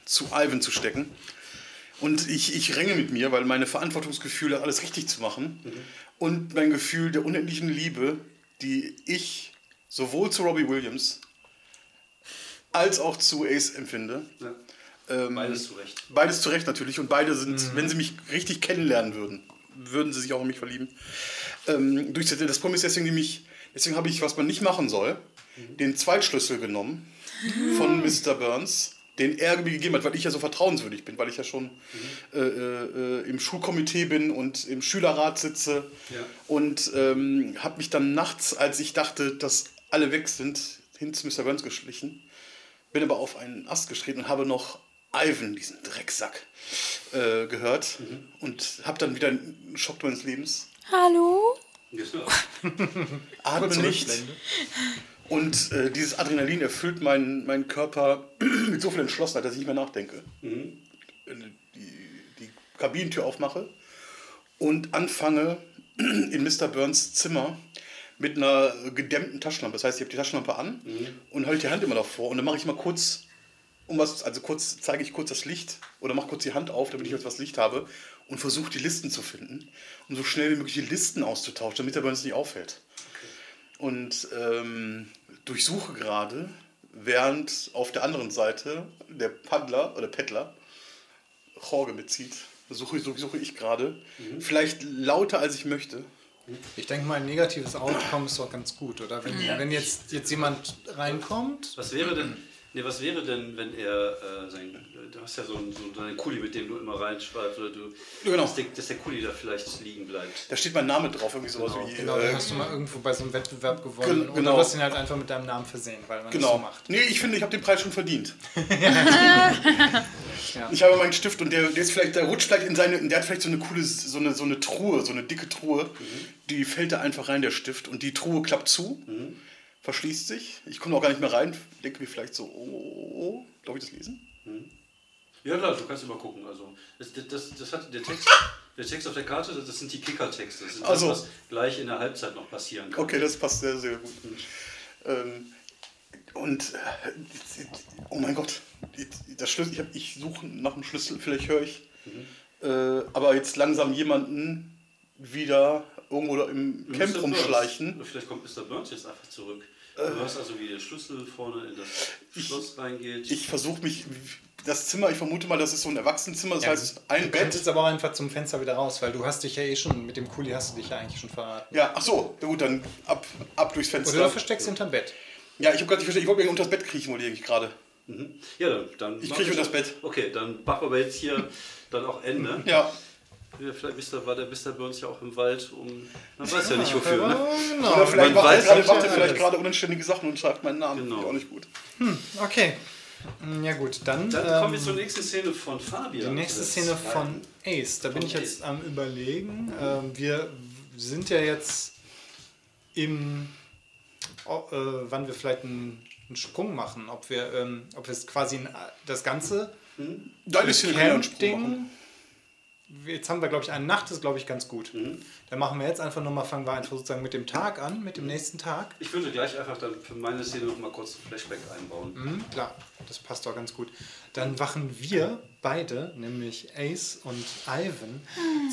zu Ivan zu stecken. Und ich, ich ränge mit mir, weil meine Verantwortungsgefühle alles richtig zu machen und mein Gefühl der unendlichen Liebe, die ich sowohl zu Robbie Williams als auch zu Ace empfinde. Ja. Ähm, Beides zu Recht. Beides zu Recht natürlich. Und beide sind, wenn sie mich richtig kennenlernen würden, würden sie sich auch in mich verlieben. Ähm, durch das, Problem ist deswegen nämlich, deswegen habe ich, was man nicht machen soll, den Zweitschlüssel genommen von Mr. Burns, den er mir gegeben hat, weil ich ja so vertrauenswürdig bin, weil ich ja schon äh, äh, im Schulkomitee bin und im Schülerrat sitze. Ja. Und ähm, habe mich dann nachts, als ich dachte, dass alle weg sind, hin zu Mr. Burns geschlichen. Bin aber auf einen Ast getreten und habe noch Ivan, diesen Drecksack, äh, gehört. Und habe dann wieder einen Schock meines Lebens. Hallo? Atme nicht. Und äh, dieses Adrenalin erfüllt meinen, meinen Körper mit so viel Entschlossenheit, dass ich nicht mehr nachdenke. Mhm. Die, die Kabinentür aufmache und anfange in Mr. Burns Zimmer mit einer gedämmten Taschenlampe. Das heißt, ich habe die Taschenlampe an Mhm. und halte die Hand immer davor und dann mache ich mal kurz um was, also kurz zeige ich kurz das Licht oder mache kurz die Hand auf, damit ich etwas Licht habe und versuche die Listen zu finden, um so schnell wie möglich die Listen auszutauschen, damit er bei uns nicht auffällt. Und ähm, durchsuche gerade, während auf der anderen Seite der Paddler oder Peddler Jorge mitzieht. Suche, suche, suche ich gerade. Vielleicht lauter als ich möchte. Ich denke mal, ein negatives Outcome ist doch ganz gut, oder? Wenn, wenn jetzt, jetzt jemand reinkommt, Was wäre denn, nee, was wäre denn, wenn er äh, sein, du hast ja so einen, so einen Kuli, mit dem du immer reinschreibst, oder du, Genau. dass, der, dass der Kuli da vielleicht liegen bleibt. Da steht mein Name drauf, irgendwie sowas Genau. wie. genau, äh, hast du mal irgendwo bei so einem Wettbewerb gewonnen. Gen- Oder genau. du hast ihn halt einfach mit deinem Namen versehen, weil man das so Genau. macht. Nee, ich finde, ich habe den Preis schon verdient. Ja. Ich habe meinen Stift und der, der ist vielleicht, der rutscht vielleicht in seine, der hat vielleicht so eine coole, so eine, so eine Truhe, so eine dicke Truhe. Die fällt da einfach rein, der Stift. Und die Truhe klappt zu, verschließt sich. Ich komme auch gar nicht mehr rein. Denke mir vielleicht so, oh, oh, oh. Darf ich das lesen? Ja klar, du kannst immer gucken. Also das, das, das, hat der Text, der Text auf der Karte, das sind die Kicker-Texte. Das ist Ach so. das, was gleich in der Halbzeit noch passieren kann. Okay, das passt sehr, sehr gut. Ähm, und, äh, oh mein Gott, das Schlüssel, ich, hab- ich suche nach dem Schlüssel, vielleicht höre ich. Äh, aber jetzt langsam jemanden wieder irgendwo da im Mr. Camp Burns. rumschleichen. Oder Vielleicht kommt Mr. Burns jetzt einfach zurück. Du hörst also, wie der Schlüssel vorne in das Schloss reingeht. Ich versuche mich, das Zimmer, ich vermute mal, das ist so ein Erwachsenenzimmer, das Ja, heißt ein du Bett. könntest aber auch einfach zum Fenster wieder raus, weil du hast dich ja eh schon, mit dem Kuli hast du dich ja eigentlich schon verraten. Ja, ach so, na gut, dann ab, ab durchs Oder du Fenster. versteckst hinterm Bett. Ja, ich habe gerade nicht verstanden, ich wollte mir unter das Bett kriechen, wollte ich gerade. Mhm. Ja, dann. dann Ich kriege unter das Bett. Okay, dann machen wir jetzt hier dann auch Ende. Ja, Ja, vielleicht Mr. war der Mr. Burns ja auch im Wald, um. Man weiß ja nicht wofür, ne? Genau. oder vielleicht man macht er weiß gerade, nicht, macht er ja, vielleicht gerade unanständige Sachen und schreibt meinen Namen. Genau. Finde ich Auch nicht gut. Okay. Mm, Ja gut, dann, Dann ähm, kommen wir zur nächsten Szene von Fabian. die nächste Szene von Ace. Da bin Von ich jetzt Ace. am überlegen. Ähm, wir sind ja jetzt im, oh, äh, wann wir vielleicht einen, einen Sprung machen, ob wir, ähm, ob wir es quasi ein, das ganze Deine Szene kann ja einen Sprung machen. Jetzt haben wir, glaube ich, eine Nacht, das ist, glaube ich, ganz gut. Mhm. Dann machen wir jetzt einfach nochmal, fangen wir einfach sozusagen mit dem Tag an, Mhm. mit dem nächsten Tag. Ich würde gleich einfach dann für meine Szene noch mal kurz ein Flashback einbauen. Mhm, klar, das passt doch ganz gut. Dann wachen wir beide, nämlich Ace und Ivan,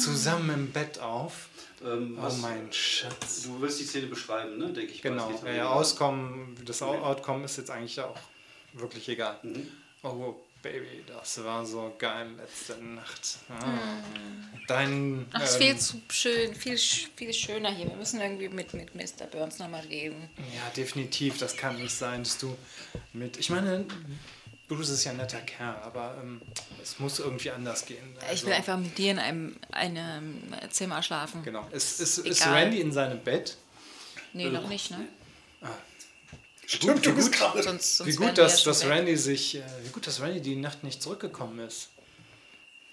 zusammen im Bett auf. Ähm, Oh mein Schatz. Du willst die Szene beschreiben, ne? Denke ich. Genau, ja, Auskommen, das Outcome ist jetzt eigentlich auch wirklich egal. Mhm. Oh, Baby, das war so geil letzte Nacht. Ah. Dein. Ach, es ist ähm, viel zu schön, viel, viel schöner hier. Wir müssen irgendwie mit, mit Mr. Burns nochmal reden. Ja, definitiv. Das kann nicht sein, dass du mit. Ich meine, Bruce ist ja ein netter Kerl, aber ähm, es muss irgendwie anders gehen. Ich Also, will einfach mit dir in einem, einem Zimmer schlafen. Genau. Ist, ist, ist. Randy in seinem Bett? Nee, noch nicht, ne? Stimmt, du bist gerade. Sonst, sonst Wie gut, dass, dass. Randy sich. Äh, wie gut, dass Randy die Nacht nicht zurückgekommen ist.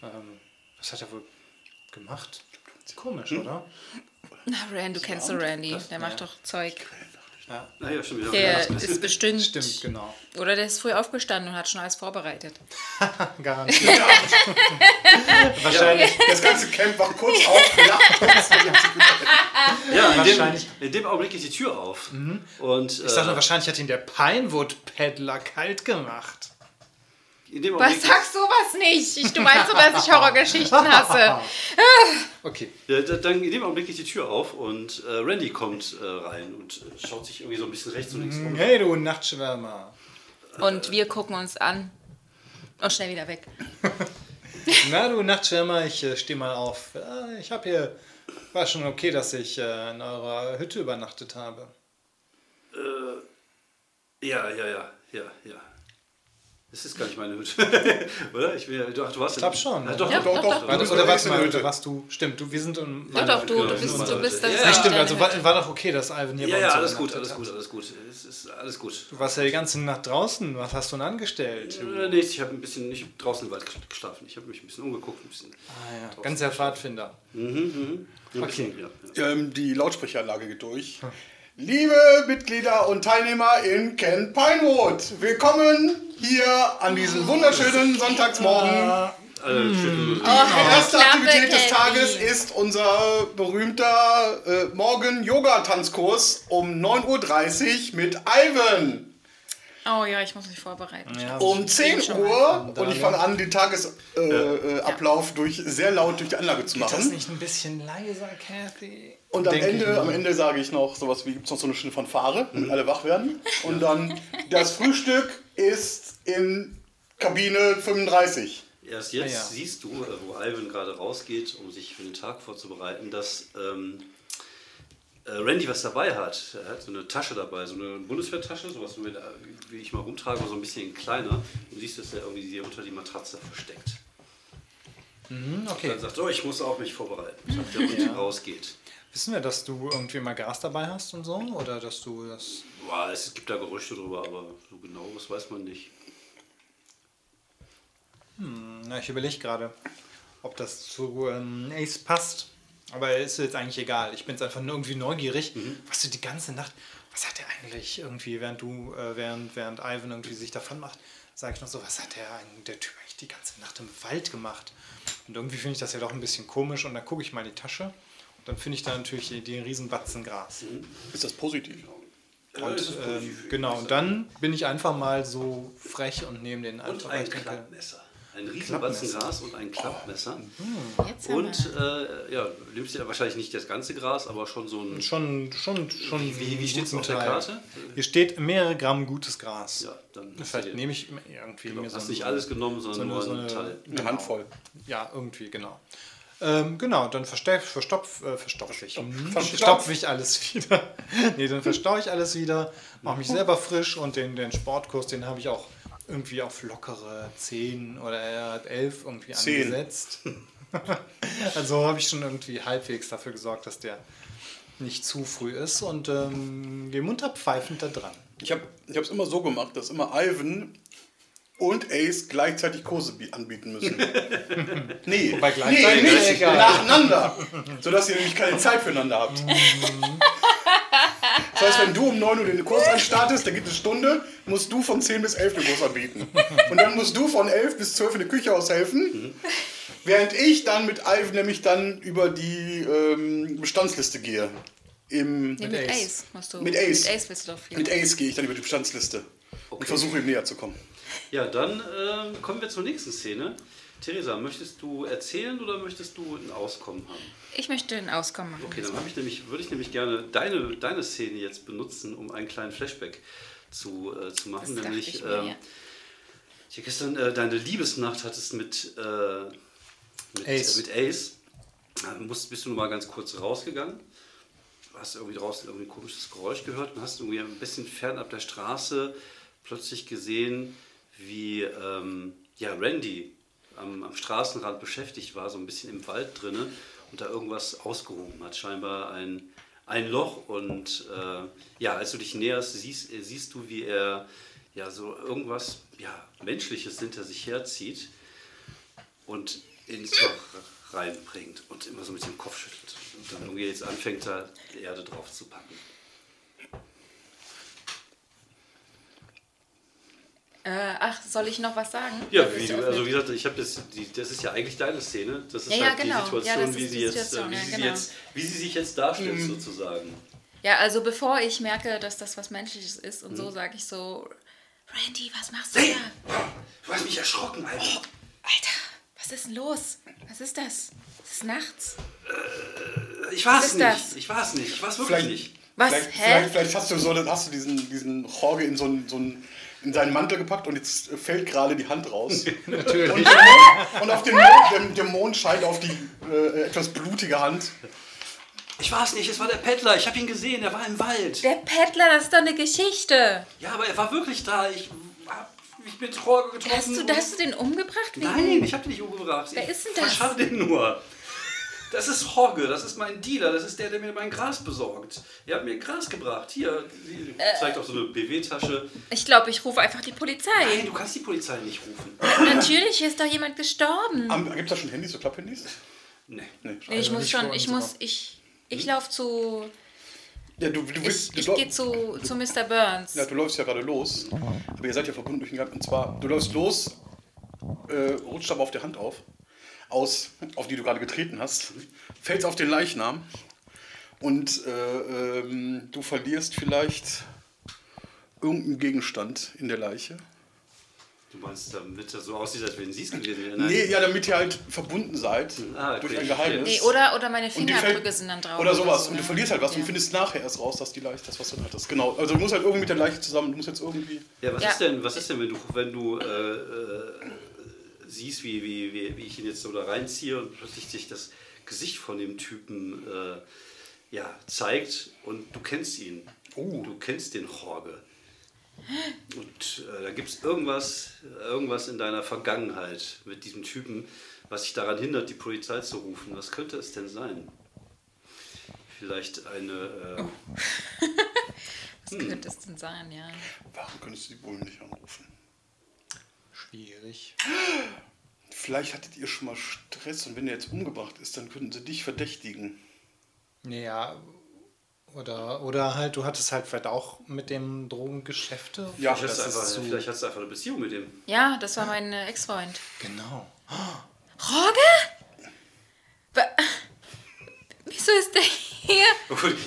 Ähm, was hat er wohl gemacht? Komisch, Hm? oder? Na, Rand, du kennst doch Randy. Der macht Ja. doch Zeug. Ja, Naja, schon wieder. Der ist bestimmt. stimmt, genau. Oder der ist früh aufgestanden und hat schon alles vorbereitet. Garantiert. Wahrscheinlich. Das ganze Camp war kurz aufgelacht. Ja, in dem, Wahrscheinlich. in dem Augenblick geht die Tür auf. Und, Ich sag nur, äh, wahrscheinlich hat ihn der Pinewood-Peddler kalt gemacht. In dem Was sagst sowas nicht? Ich, du weißt doch, dass ich Horrorgeschichten hasse. Okay. Ja, da- dann in dem Augenblick geht die Tür auf und äh, Randy kommt äh, rein und äh, schaut sich irgendwie so ein bisschen rechts und links um. Hey, du Nachtschwärmer. Und wir gucken uns an. Und schnell wieder weg. Na, du Nachtschwärmer, ich äh, steh mal auf. Äh, ich hab hier. War schon okay, dass ich äh, in eurer Hütte übernachtet habe. Ja, ja, ja, ja, ja. Das ist gar nicht meine Hütte. Oder? Ich bin ja, du, ach, du warst Ich glaub schon. Ja, doch, Ja, doch, doch, doch. doch. oder mal, der oder Hütte. warst du? Stimmt, du, wir sind in. Doch, doch, du, genau, du bist, ist du bist das. Ja, Ja, stimmt, also war, war doch okay, dass Ivan hier Ja, bei ja, uns alles gut, alles gut, alles gut. Es ist alles gut. Du warst ja die ganze Nacht draußen. Was hast du denn angestellt? Äh, nichts, ich habe ein bisschen nicht draußen im Wald geschlafen. Ich habe mich ein bisschen umgeguckt, ein bisschen. Ah, ja. Ganz der Pfadfinder. Okay. bisschen, ja, ja. ähm, die Lautsprecheranlage geht durch. Liebe Mitglieder und Teilnehmer in Ken Pinewood, willkommen hier an diesem wunderschönen Sonntagsmorgen. Alle schütteln- Die erste Aktivität des. Tages ist unser berühmter äh, Morgen-Yoga-Tanzkurs um 9.30 Uhr mit Ivan. Oh ja, ich muss mich vorbereiten. Ja, Um 10 schon Uhr und ich fange an, den Tagesablauf äh, äh, Ablauf durch sehr laut durch die Anlage zu Ist das machen. nicht ein bisschen leiser, Kathy? Und am Denk Ende, am Ende sage ich noch sowas wie, gibt es noch so eine schöne Fanfare, damit alle wach werden. Und dann, das Frühstück ist in Kabine 35. Erst jetzt Ah, ja. siehst du, äh, wo Alvin gerade rausgeht, um sich für den Tag vorzubereiten, dass ähm, äh, Randy was dabei hat. Er hat so eine Tasche dabei, so eine Bundeswehrtasche, sowas wie, wie ich mal rumtrage, aber so ein bisschen kleiner. Du siehst, dass er irgendwie sie unter die Matratze versteckt. Hm, okay. Dann sagt er, oh, ich muss auch mich vorbereiten, sagt er, und Ja. rausgeht. Wissen wir, dass du irgendwie mal Gas dabei hast und so? Oder dass du das. Boah, es gibt da Gerüchte drüber, aber so genau, das weiß man nicht. Na, ich überlege gerade, ob das zu ähm, Ace passt. Aber ist jetzt eigentlich egal. Ich bin jetzt einfach nur irgendwie neugierig, was du die ganze Nacht. Was hat er eigentlich irgendwie, während du, äh, während, während Ivan irgendwie sich davon macht, sage ich noch so, was hat der, der Typ eigentlich die ganze Nacht im Wald gemacht? Und irgendwie finde ich das ja doch ein bisschen komisch und dann gucke ich mal in die Tasche dann finde ich da natürlich die, die Riesenbatzen Gras. Ist das positiv? Ja, Und ähm, positiv, genau, und dann bin ich einfach mal so frech und nehme den Und einfach. weil ein Klappmesser. Ein Riesenbatzen Klappmesser. Gras und ein Klappmesser. Jetzt haben Und äh, ja, du nimmst ja wahrscheinlich nicht das ganze Gras, aber schon so ein. Schon, schon, schon. Wie- wie steht's guten auf der. Karte? Hier steht mehrere Gramm gutes Gras. Ja, dann Vielleicht dir- nehme ich irgendwie Genau, mir so hast ein- nicht alles genommen, sondern so eine- nur so einen eine- Teil. Eine Handvoll. Ja, irgendwie, genau. Ähm, genau, dann verstopf, verstopf, äh, verstopf ich. Verstopf. Verstopf ich alles wieder. nee, dann verstaue ich alles wieder, mache mich selber frisch und den, den Sportkurs, den habe ich auch irgendwie auf lockere 10 oder eher 11 irgendwie Zehn. angesetzt. also habe ich schon irgendwie halbwegs dafür gesorgt, dass der nicht zu früh ist und ähm, gehe munter pfeifend da dran. Ich habe es immer so gemacht, dass immer Ivan und Ace gleichzeitig Kurse bi- anbieten müssen. nee, Wobei gleichzeitig nee, nicht egal. nacheinander. Sodass ihr nämlich keine Zeit füreinander habt. Das heißt, wenn du um 9 Uhr den Kurs anstartest, der geht eine Stunde, musst du von 10 bis 11 den Kurs anbieten. Und dann musst du von 11 bis 12 in der Küche aushelfen. Während ich dann mit Ivan nämlich dann über die ähm, Bestandsliste gehe. Im, Nee, Mit Ace. Ace. musst du. Mit Ace. Mit Ace willst du doch mit Ace gehe ich dann über die Bestandsliste. Und Okay. versuche ihm näher zu kommen. Ja, dann ähm, kommen wir zur nächsten Szene. Theresa, möchtest du erzählen oder möchtest du ein Auskommen haben? Ich möchte ein Auskommen machen. Okay, dann habe ich nämlich, würde ich nämlich gerne deine, deine Szene jetzt benutzen, um einen kleinen Flashback zu, äh, zu machen. Das nämlich, ich mir, ähm, ja. ja, gestern äh, deine Liebesnacht hattest mit, äh, mit Ace. Äh, mit Ace. Da musst, bist du nur mal ganz kurz rausgegangen. Du hast irgendwie draußen irgendwie ein komisches Geräusch gehört und hast irgendwie ein bisschen fernab der Straße plötzlich gesehen, wie ähm, ja, Randy am, am Straßenrand beschäftigt war, so ein bisschen im Wald drinne und da irgendwas ausgehoben hat. Scheinbar ein, ein Loch und äh, ja, als du dich näherst, siehst, äh, siehst du, wie er ja so irgendwas ja, Menschliches hinter sich herzieht und ins Loch reinbringt und immer so mit dem Kopf schüttelt. Und dann irgendwie jetzt anfängt, da Erde drauf zu packen. Äh, ach, soll ich noch was sagen? Ja, wie also wie gesagt, ich habe das, die, das ist ja eigentlich deine Szene. Das ist Ja, ja, halt genau. die Situation, Ja, wie, sie jetzt, äh, wie, ja, sie genau. jetzt, wie sie sich jetzt darstellt, sozusagen. Ja, also bevor ich merke, dass das was Menschliches ist und Mhm. so, sage ich so, Randy, was machst du Hey! da? Du hast mich erschrocken, Alter. Alter, was ist denn los? Was ist das? Es ist nachts. Ich war Was es ist nicht. das? Ich war es nicht. Ich war es wirklich Vielleicht, nicht. Was? Vielleicht, Hä? vielleicht, vielleicht hast du so, dann hast du diesen, diesen Jorge in so einen, so einen, in seinen Mantel gepackt und jetzt fällt gerade die Hand raus. Natürlich. Und, der Mond, und auf den Mond, der, der Mond scheint auf die äh, etwas blutige Hand. Ich war es nicht. Es war der Peddler. Ich habe ihn gesehen. Er war im Wald. Der Peddler, das ist doch eine Geschichte. Ja, aber er war wirklich da. Ich hab mich mit Jorge getroffen. Hast du, hast du den umgebracht? Wegen- Nein, ich habe den nicht umgebracht. Wer ich ist denn das? verschaffe den nur. Das ist Jorge, das ist mein Dealer, das ist der, der mir mein Gras besorgt. Er hat mir Gras gebracht. Hier, sie Äh. zeigt auf so eine BW-Tasche. Ich glaube, ich rufe einfach die Polizei. Nein, du kannst die Polizei nicht rufen. Natürlich ist doch jemand gestorben. Gibt es da schon Handys, so Klapphandys? Nee. Nee. Nee, ich Also muss schon, ich muss, ich, ich laufe zu, Ja, du, du, ich, willst, ich du, gehe zu, zu Mr. Burns. ja, du läufst ja gerade los. Aber ihr seid ja verbunden durch den Gang. Und zwar, du läufst los, äh, rutscht aber auf der Hand auf, aus, auf die du gerade getreten hast, fällst auf den Leichnam und äh, ähm, du verlierst vielleicht irgendein Gegenstand in der Leiche. Du meinst, damit das so aussieht, als wenn sie es gewesen wäre? Nee, ja, damit ihr halt verbunden seid Ah, okay, durch ein. Geheimnis. Nee, oder, oder meine Fingerabdrücke sind dann drauf. Oder sowas. so, und du verlierst halt was Ja. und findest nachher erst raus, dass die Leiche, das, was du hattest. Genau. Also du musst halt irgendwie mit der Leiche zusammen, du musst jetzt irgendwie. Ja, was Ja. ist denn, was ist denn, wenn du, wenn du äh, äh, siehst, wie, wie, wie, wie ich ihn jetzt so da reinziehe und plötzlich sich das Gesicht von dem Typen äh, ja, zeigt und du kennst ihn. Oh. Du kennst den Jorge. Und äh, da gibt es irgendwas, irgendwas in deiner Vergangenheit mit diesem Typen, was dich daran hindert, die Polizei zu rufen. Was könnte es denn sein? Vielleicht eine. Äh, Was könnte es denn sein, ja? Warum könntest du die Bullen nicht anrufen? Schwierig. Vielleicht hattet ihr schon mal Stress und wenn er jetzt umgebracht ist, dann könnten sie dich verdächtigen. Ja, oder, oder halt, du hattest halt vielleicht auch mit dem Drogengeschäfte. Ja, vielleicht, hast einfach, so- vielleicht hast du einfach eine Beziehung mit dem. Ja, das war mein äh, Ex-Freund. Genau. Roge? Wa- Wieso ist der hier?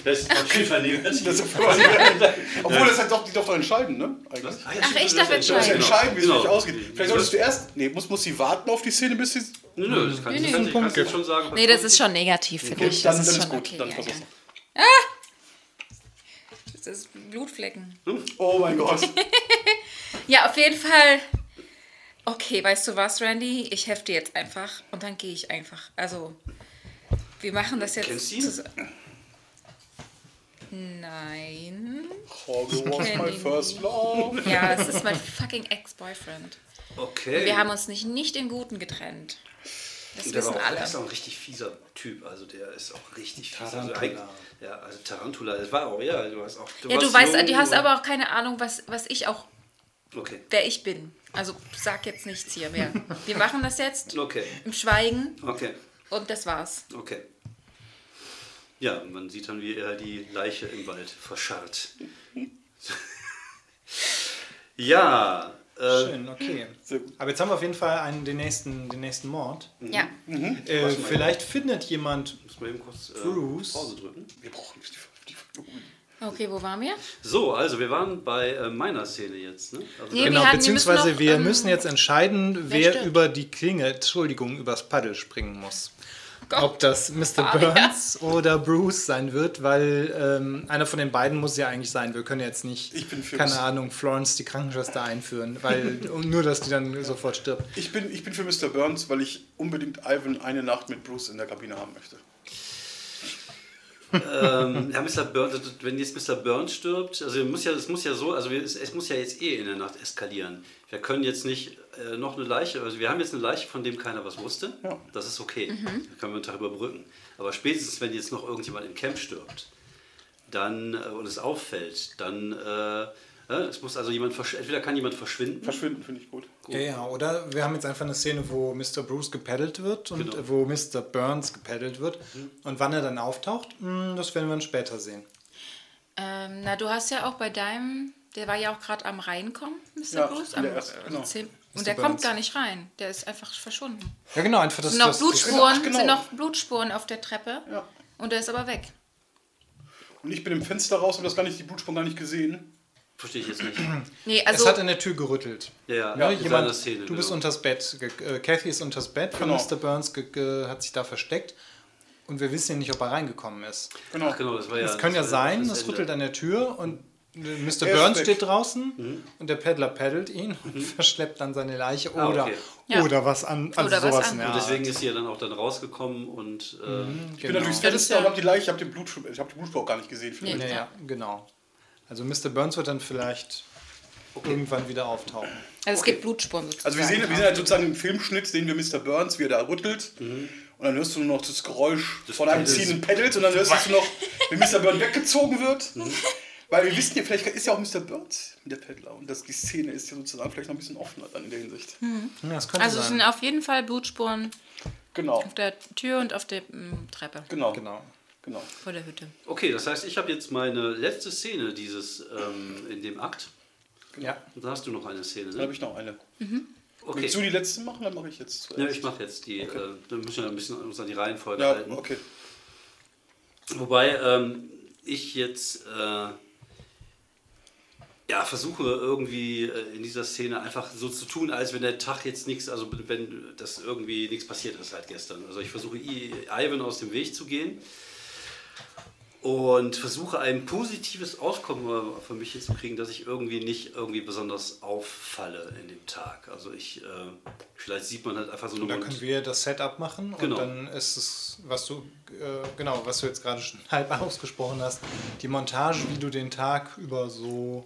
Das ist auf jeden Fall negativ. Das ist Obwohl das halt doch, die doch doch entscheiden, ne? Eigentlich. Ah, ja, Ach, ich darf musst ja entscheiden. entscheiden, wie es Genau. ausgeht. Vielleicht Genau. solltest du erst. Nee, muss, muss sie warten auf die Szene, bis sie. Nö, nö, das du nee. kannst, kannst du schon sagen. Nee, das ist schon negativ für dich. dann, ist schon gut. okay. dann ja, ja. das. Das ist Blutflecken. Oh mein Gott. Ja, auf jeden Fall. Okay, weißt du was, Randy? Ich hefte jetzt einfach und dann gehe ich einfach. Also, wir machen das jetzt. Kennst du ihn? Nein. Jorge was my first love. Ja, es ist mein fucking Ex-Boyfriend. Okay. Wir haben uns nicht, nicht in Guten getrennt. Das Und der war wissen auch, alle. der ist auch ein richtig fieser Typ. Also der ist auch richtig fies. Also, ja, also Tarantula. Das war auch, ja, du hast auch. Ja, du weißt, jung du hast aber auch keine Ahnung, was, was ich auch, Okay. wer ich bin. Also sag jetzt nichts hier mehr. Wir machen das jetzt Okay. im Schweigen Okay. und das war's. Okay. Ja, man sieht dann, wie er die Leiche im Wald verscharrt. ja. Äh, Schön, okay. Aber jetzt haben wir auf jeden Fall einen, den, nächsten, den nächsten Mord. Ja. Äh, vielleicht findet jemand muss man eben kurz äh, Bruce. Pause drücken. Wir brauchen die, die Okay, wo waren wir? So, also wir waren bei äh, meiner Szene jetzt. Ne? Also Nee, Genau, wir hatten- wir beziehungsweise müssen noch, wir ähm, müssen jetzt entscheiden, wer wer über die Klinge, Entschuldigung, übers Paddel springen muss. Gott. Ob das Mr. Fabian. Burns oder Bruce sein wird, weil ähm, einer von den beiden muss ja eigentlich sein. Wir können jetzt nicht, Ich bin für keine. Ahnung, Florence die Krankenschwester einführen, weil nur, dass die dann sofort stirbt. Ich bin, ich bin für Mr. Burns, weil ich unbedingt Ivan eine Nacht mit Bruce in der Kabine haben möchte. Ähm, ja, Mr. Burns, wenn jetzt Mr. Burns stirbt, also muss ja, es muss ja so, also wir, es, es muss ja jetzt eh in der Nacht eskalieren. Wir können jetzt nicht äh, noch eine Leiche, also wir haben jetzt eine Leiche, von dem keiner was wusste. Ja. Das ist okay. Da können wir einen Tag überbrücken. Aber spätestens, wenn jetzt noch irgendjemand im Camp stirbt, dann äh, und es auffällt, dann äh, es muss also jemand entweder kann jemand verschwinden. Verschwinden finde ich gut. Ja, ja, oder wir haben jetzt einfach eine Szene, wo Mr. Bruce gepaddelt wird und Genau. wo Mr. Burns gepaddelt wird. Und wann er dann auftaucht, mh, das werden wir dann später sehen. Ähm, na, du hast ja auch bei deinem, der war ja auch gerade am Reinkommen, Mr. Ja, Bruce. Am, der ersten, genau. Und der Burns. kommt gar nicht rein. Der ist einfach verschwunden. Ja, genau, einfach das. Sind noch das, Blutspuren, Ach, genau. sind noch Blutspuren auf der Treppe. Ja. Und der ist aber weg. Und ich bin im Fenster raus und das gar nicht, die Blutspuren gar nicht gesehen. Verstehe ich jetzt nicht. Nee, es also. hat an der Tür gerüttelt. Ja, ja, Ne, in seiner jemand, Szene, du bist genau. unters Bett. Äh, Kathy ist unters Bett von Genau. Mr. Burns, hat sich da versteckt. Und wir wissen ja nicht, ob er reingekommen ist. Genau. Ach, genau, das war ja. Es kann ja sein, das es rüttelt an der Tür und äh, Mr. Er Burns weg. steht draußen und der Peddler paddelt ihn und verschleppt dann seine Leiche Ah, oder, okay. Ja. oder was an. Also Oder was sowas an. in der Und deswegen ist sie ja dann auch dann rausgekommen und äh, Ich bin dann durchs Ja, das Fenster ja- und habe die Leiche, ich habe den Blut, ich Blutspur auch gar nicht gesehen. Nee. Ja, ja, genau. Also Mr. Burns wird dann vielleicht irgendwann wieder auftauchen. Also es gibt Blutspuren sozusagen. Also wir sehen, wir sehen halt sozusagen im Filmschnitt, sehen wir Mr. Burns, wie er da rüttelt. Und dann hörst du nur noch das Geräusch von einem ziehenden Pedals und dann hörst du noch, wie Mr. Burns weggezogen wird. Weil wir wissen ja, vielleicht ist ja auch Mr. Burns der Peddler und das, die Szene ist ja sozusagen vielleicht noch ein bisschen offener dann in der Hinsicht. Ja, das könnte also es sind sein. auf jeden Fall Blutspuren Genau, auf der Tür und auf der mm, Treppe genau, Genau. Genau. vor der Hütte. okay, das heißt, ich habe jetzt meine letzte Szene dieses ähm, in dem Akt. Ja. Und da hast du noch eine Szene, Dann habe ne? ich noch eine. Okay. Willst du die letzte machen? Dann mache ich jetzt zuerst. Ja, ich mache jetzt die. Äh, dann müssen wir ein bisschen uns an die Reihenfolge Ja, halten. okay. Wobei ähm, ich jetzt äh, ja, versuche irgendwie äh, in dieser Szene einfach so zu tun, als wenn der Tag jetzt nichts, also wenn das irgendwie nichts passiert ist seit gestern. Also ich versuche Ivan aus dem Weg zu gehen und versuche ein positives Auskommen für mich hinzukriegen, dass ich irgendwie nicht irgendwie besonders auffalle in dem Tag. Also ich, äh, vielleicht sieht man halt einfach so eine... Und dann können wir das Setup machen Genau. und dann ist es, was du, äh, genau, was du jetzt gerade schon halb ausgesprochen hast, die Montage, wie du den Tag über so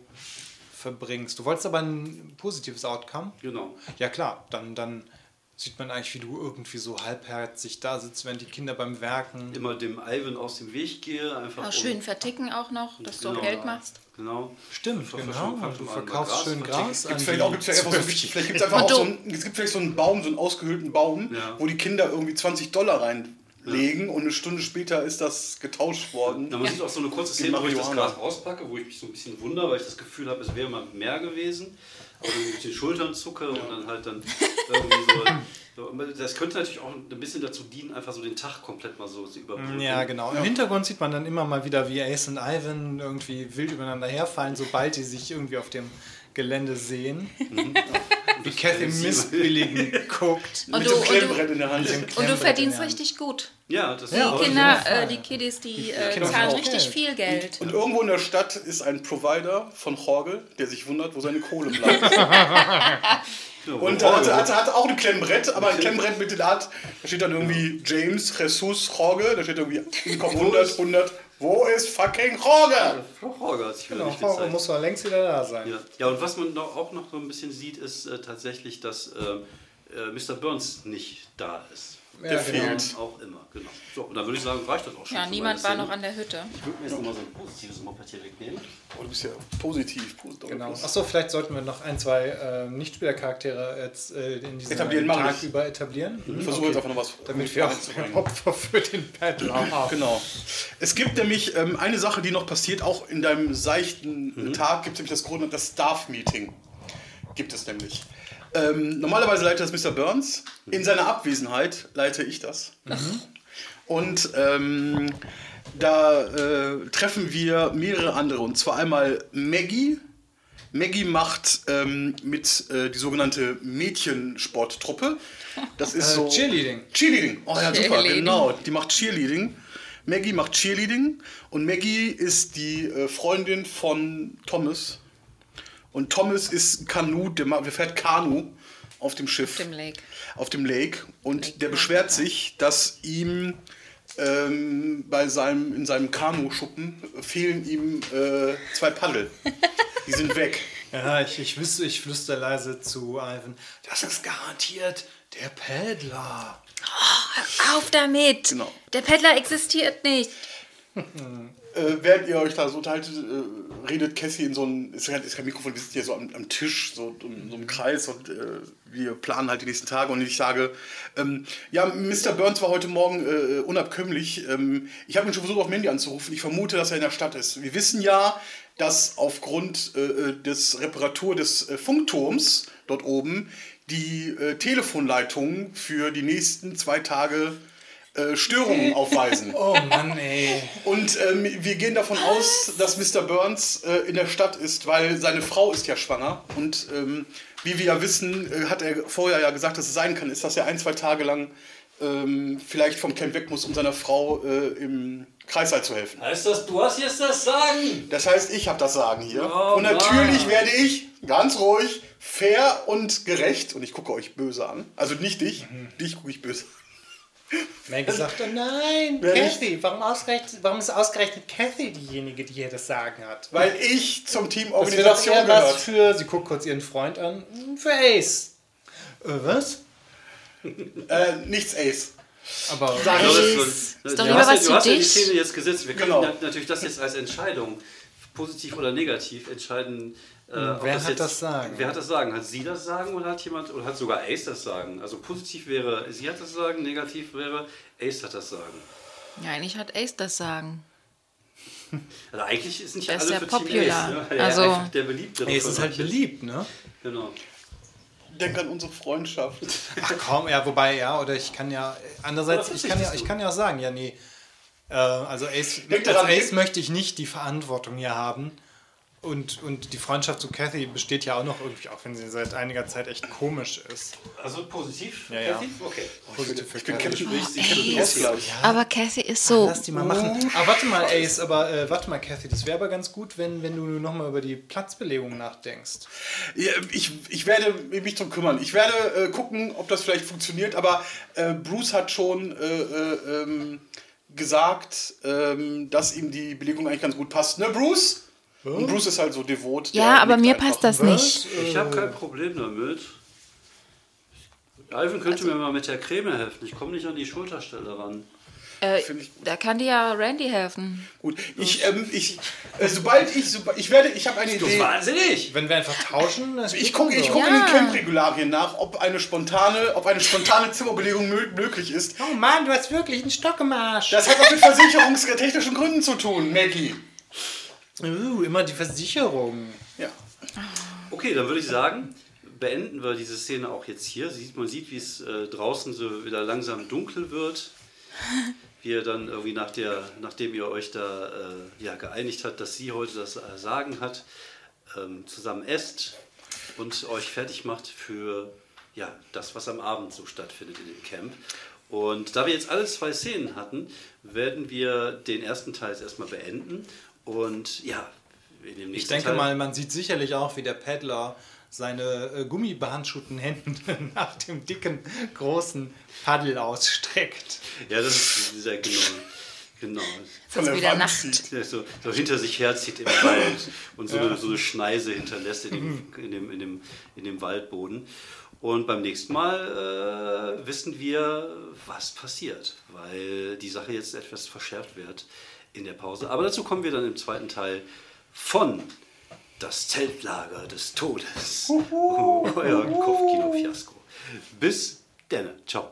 verbringst. Du wolltest aber ein positives Outcome? Genau. Ja klar, dann, dann sieht man eigentlich, wie du irgendwie so halbherzig da sitzt, wenn die Kinder beim Werken... Immer dem Ivan aus dem Weg gehe, einfach um- schön verticken auch noch, dass du auch Genau. Geld machst. Genau. Stimmt, genau. Du ver- verkaufst Gras schön. Gras Gibt's vielleicht auch, gibt's ja einfach so, vielleicht gibt's einfach auch so einen, es gibt vielleicht so einen Baum, so einen ausgehöhlten Baum, Ja. wo die Kinder irgendwie 20 Dollar reinlegen und eine Stunde später ist das getauscht worden. Ja, man sieht auch so eine kurze Szene, wo ich das Marihuana. Gras rauspacke, wo ich mich so ein bisschen wundere, weil ich das Gefühl habe, es wäre mal mehr gewesen. Mit den Schultern zucke und dann halt dann irgendwie so. Das könnte natürlich auch ein bisschen dazu dienen, einfach so den Tag komplett mal so zu überbrücken. Ja, genau. Im Hintergrund sieht man dann immer mal wieder, wie Ace und Ivan irgendwie wild übereinander herfallen, sobald die sich irgendwie auf dem Gelände sehen. Wie Cathy missbilligend guckt. Und Mit du, dem und Klemmbrett du, in der Hand. und du verdienst richtig gut. Ja, das Die ist Kinder, äh, die Kiddies, die äh, Kinder zahlen richtig Geld. viel Geld. Und irgendwo in der Stadt ist ein Provider von Jorge, der sich wundert, wo seine Kohle bleibt. Und er hatte, hatte, hatte auch ein Klemmbrett, aber ein Klemmbrett mit der Art, da steht dann irgendwie James, Jesus, Jorge, da steht irgendwie im Kopf 100, 100, wo ist fucking Jorge? Horger hat sich wieder Genau, nicht gezeigt. muss doch längst wieder da sein. Ja. ja, und was man auch noch so ein bisschen sieht, ist äh, tatsächlich, dass äh, äh, Mr. Burns nicht da ist. Der genau. fehlt. Auch immer, genau. So, und dann würde ich sagen, reicht das auch schon. Ja, niemand war noch an der Hütte. Ich würde mir jetzt nochmal so ein positives Moped hier wegnehmen. Oh, du bist ja positiv. positiv Genau. Achso, vielleicht sollten wir noch ein, zwei äh, Nichtspielercharaktere jetzt äh, in diesem Etablieren Tag ich. über etablieren. Ich versuche jetzt einfach noch was Damit wir auch. Opfer für den Paddler haben. Genau. Es gibt nämlich ähm, eine Sache, die noch passiert, auch in deinem seichten Tag gibt es nämlich das Grund, das Staff-Meeting. Gibt es nämlich. Ähm, normalerweise leitet das Mr. Burns. In seiner Abwesenheit leite ich das. Und ähm, da äh, treffen wir mehrere andere. Und zwar einmal Maggie. Maggie macht ähm, mit äh, die sogenannte Mädchensporttruppe. Das ist Äh, so. Cheerleading. Cheerleading. Oh ja, super, Cheerleading. genau. Die macht Cheerleading. Maggie macht Cheerleading und Maggie ist die äh, Freundin von Thomas. Und Thomas ist Kanu, der der fährt Kanu auf dem Schiff. Auf dem Lake. Auf dem Lake. Und Lake der beschwert sich, dass ihm ähm, bei seinem, in seinem Kanuschuppen fehlen ihm äh, zwei Paddel. Die sind weg. Ja, ich, ich, wüsste, ich flüster leise zu Ivan. Das ist garantiert der Paddler. Auf damit! Genau. Der Peddler existiert nicht. Äh, während ihr euch da so unterhaltet, äh, redet Cassie in so ein, ist ist kein Mikrofon, wir sitzen hier so am, am Tisch, so in so einem Kreis und äh, wir planen halt die nächsten Tage und ich sage, ähm, ja, Mr. Burns war heute Morgen äh, unabkömmlich. Ähm, ich habe ihn schon versucht, auf Mandy anzurufen. Ich vermute, dass er in der Stadt ist. Wir wissen ja, dass aufgrund äh, des Reparatur des äh, Funkturms dort oben die äh, Telefonleitungen für die nächsten zwei Tage äh, Störungen aufweisen. Oh Mann, ey. Und ähm, wir gehen davon aus, dass Mr. Burns äh, in der Stadt ist, weil seine Frau ist ja schwanger. Und ähm, wie wir ja wissen, äh, hat er vorher ja gesagt, dass es sein kann, ist, dass er ein, zwei Tage lang ähm, vielleicht vom Camp weg muss, um seiner Frau äh, im Kreissaal zu helfen. Heißt das, du hast jetzt das Sagen? Das heißt, ich habe das Sagen hier. Oh, und natürlich Mann. werde ich ganz ruhig, fair und gerecht, und ich gucke euch böse an, also nicht dich, dich gucke ich böse Maggie sagt, oh nein? Kathy, warum, ausgerechnet, warum ist ausgerechnet Kathy diejenige, die hier das Sagen hat? weil ich zum Team Das Organisation was gehört. für, sie guckt kurz ihren Freund an, für Ace. Äh, was? Äh, nichts Ace. Aber Sag Ja, ich. das Ist- ist du doch hast lieber ja- was du für hast ja die. Szene jetzt gesetzt. Wir können Genau. nat- natürlich das jetzt als Entscheidung, positiv oder negativ, entscheiden. Äh, ob wer hat jetzt, das Sagen? Wer hat das Sagen? Hat sie das Sagen oder hat jemand, oder hat sogar Ace das Sagen? Also positiv wäre, sie hat das Sagen, negativ wäre, Ace hat das Sagen. Ja, eigentlich hat Ace das Sagen. Also eigentlich ist nicht Der ist alle sehr für popular. Team Ace. Ne? Ja, Also- der beliebtere. Ace ist halt beliebt, ne? Genau. Denk an unsere Freundschaft. Ach komm, ja, wobei, ja, oder ich kann ja, andererseits, ich kann ja, ich kann ja auch sagen, ja, nee, äh, also Ace, Denk als daran, Ace möchte ich nicht die Verantwortung hier haben und, und die Freundschaft zu Kathy besteht ja auch noch irgendwie, auch wenn sie seit einiger Zeit echt komisch ist. Also positiv? Ja, ja. Kathy? Okay. Positiv für Ich bin Kathy. Aber Kathy ist so. Lass die mal machen. Aber warte mal, Ace, aber äh, warte mal, Kathy, das wäre aber ganz gut, wenn, wenn du nochmal über die Platzbelegung nachdenkst. Ja, ich, ich werde mich drum kümmern. Ich werde äh, gucken, ob das vielleicht funktioniert, aber äh, Bruce hat schon äh, äh, ähm, gesagt, ähm, dass ihm die Belegung eigentlich ganz gut passt. Ne, Bruce? Und Bruce ist halt so devot. Ja, aber mir passt das nicht. Ich habe kein Problem damit. Alvin könnte mir mal mit der Creme helfen. Ich komme nicht an die Schulterstelle ran. Äh, da kann dir ja Randy helfen. Gut, ich, ähm, ich, äh, sobald ich, sobald, ich werde, ich habe eine Du Idee. wahnsinnig! Wenn wir einfach tauschen, das Ich gucke ich so. guck Ja. in den Camp-Regularien nach, ob eine spontane, ob eine spontane Zimmerbelegung mö möglich ist. Oh Mann, du hast wirklich einen Stock im Arsch. Das hat was mit versicherungstechnischen Gründen zu tun, Maggie. Uh, immer die Versicherung. Ja. Okay, dann würde ich sagen, beenden wir diese Szene auch jetzt hier. Man sieht, wie es äh, draußen so wieder langsam dunkel wird. Wie ihr dann irgendwie nach der, nachdem ihr euch da äh, ja, geeinigt habt, dass sie heute das äh, Sagen hat, ähm, zusammen esst und euch fertig macht für ja, das, was am Abend so stattfindet in dem Camp. Und da wir jetzt alle zwei Szenen hatten, werden wir den ersten Teil jetzt erstmal beenden. Und ja, in dem nächsten Ich denke Teil mal, man sieht sicherlich auch, wie der Paddler seine äh, gummibehandschuhten Hände nach dem dicken, großen Paddel ausstreckt. Ja, das ist dieser, genau. genau. Es ist wieder Wand Nacht. zieht. Der so, so hinter sich herzieht im Wald und so, eine, so eine Schneise hinterlässt in dem, in, dem, in, dem, in dem Waldboden. Und beim nächsten Mal äh, wissen wir, was passiert, weil die Sache jetzt etwas verschärft wird in der Pause. Aber dazu kommen wir dann im zweiten Teil von Das Zeltlager des Todes. Euer Kopfkino-Fiasko. Bis dann. Ciao.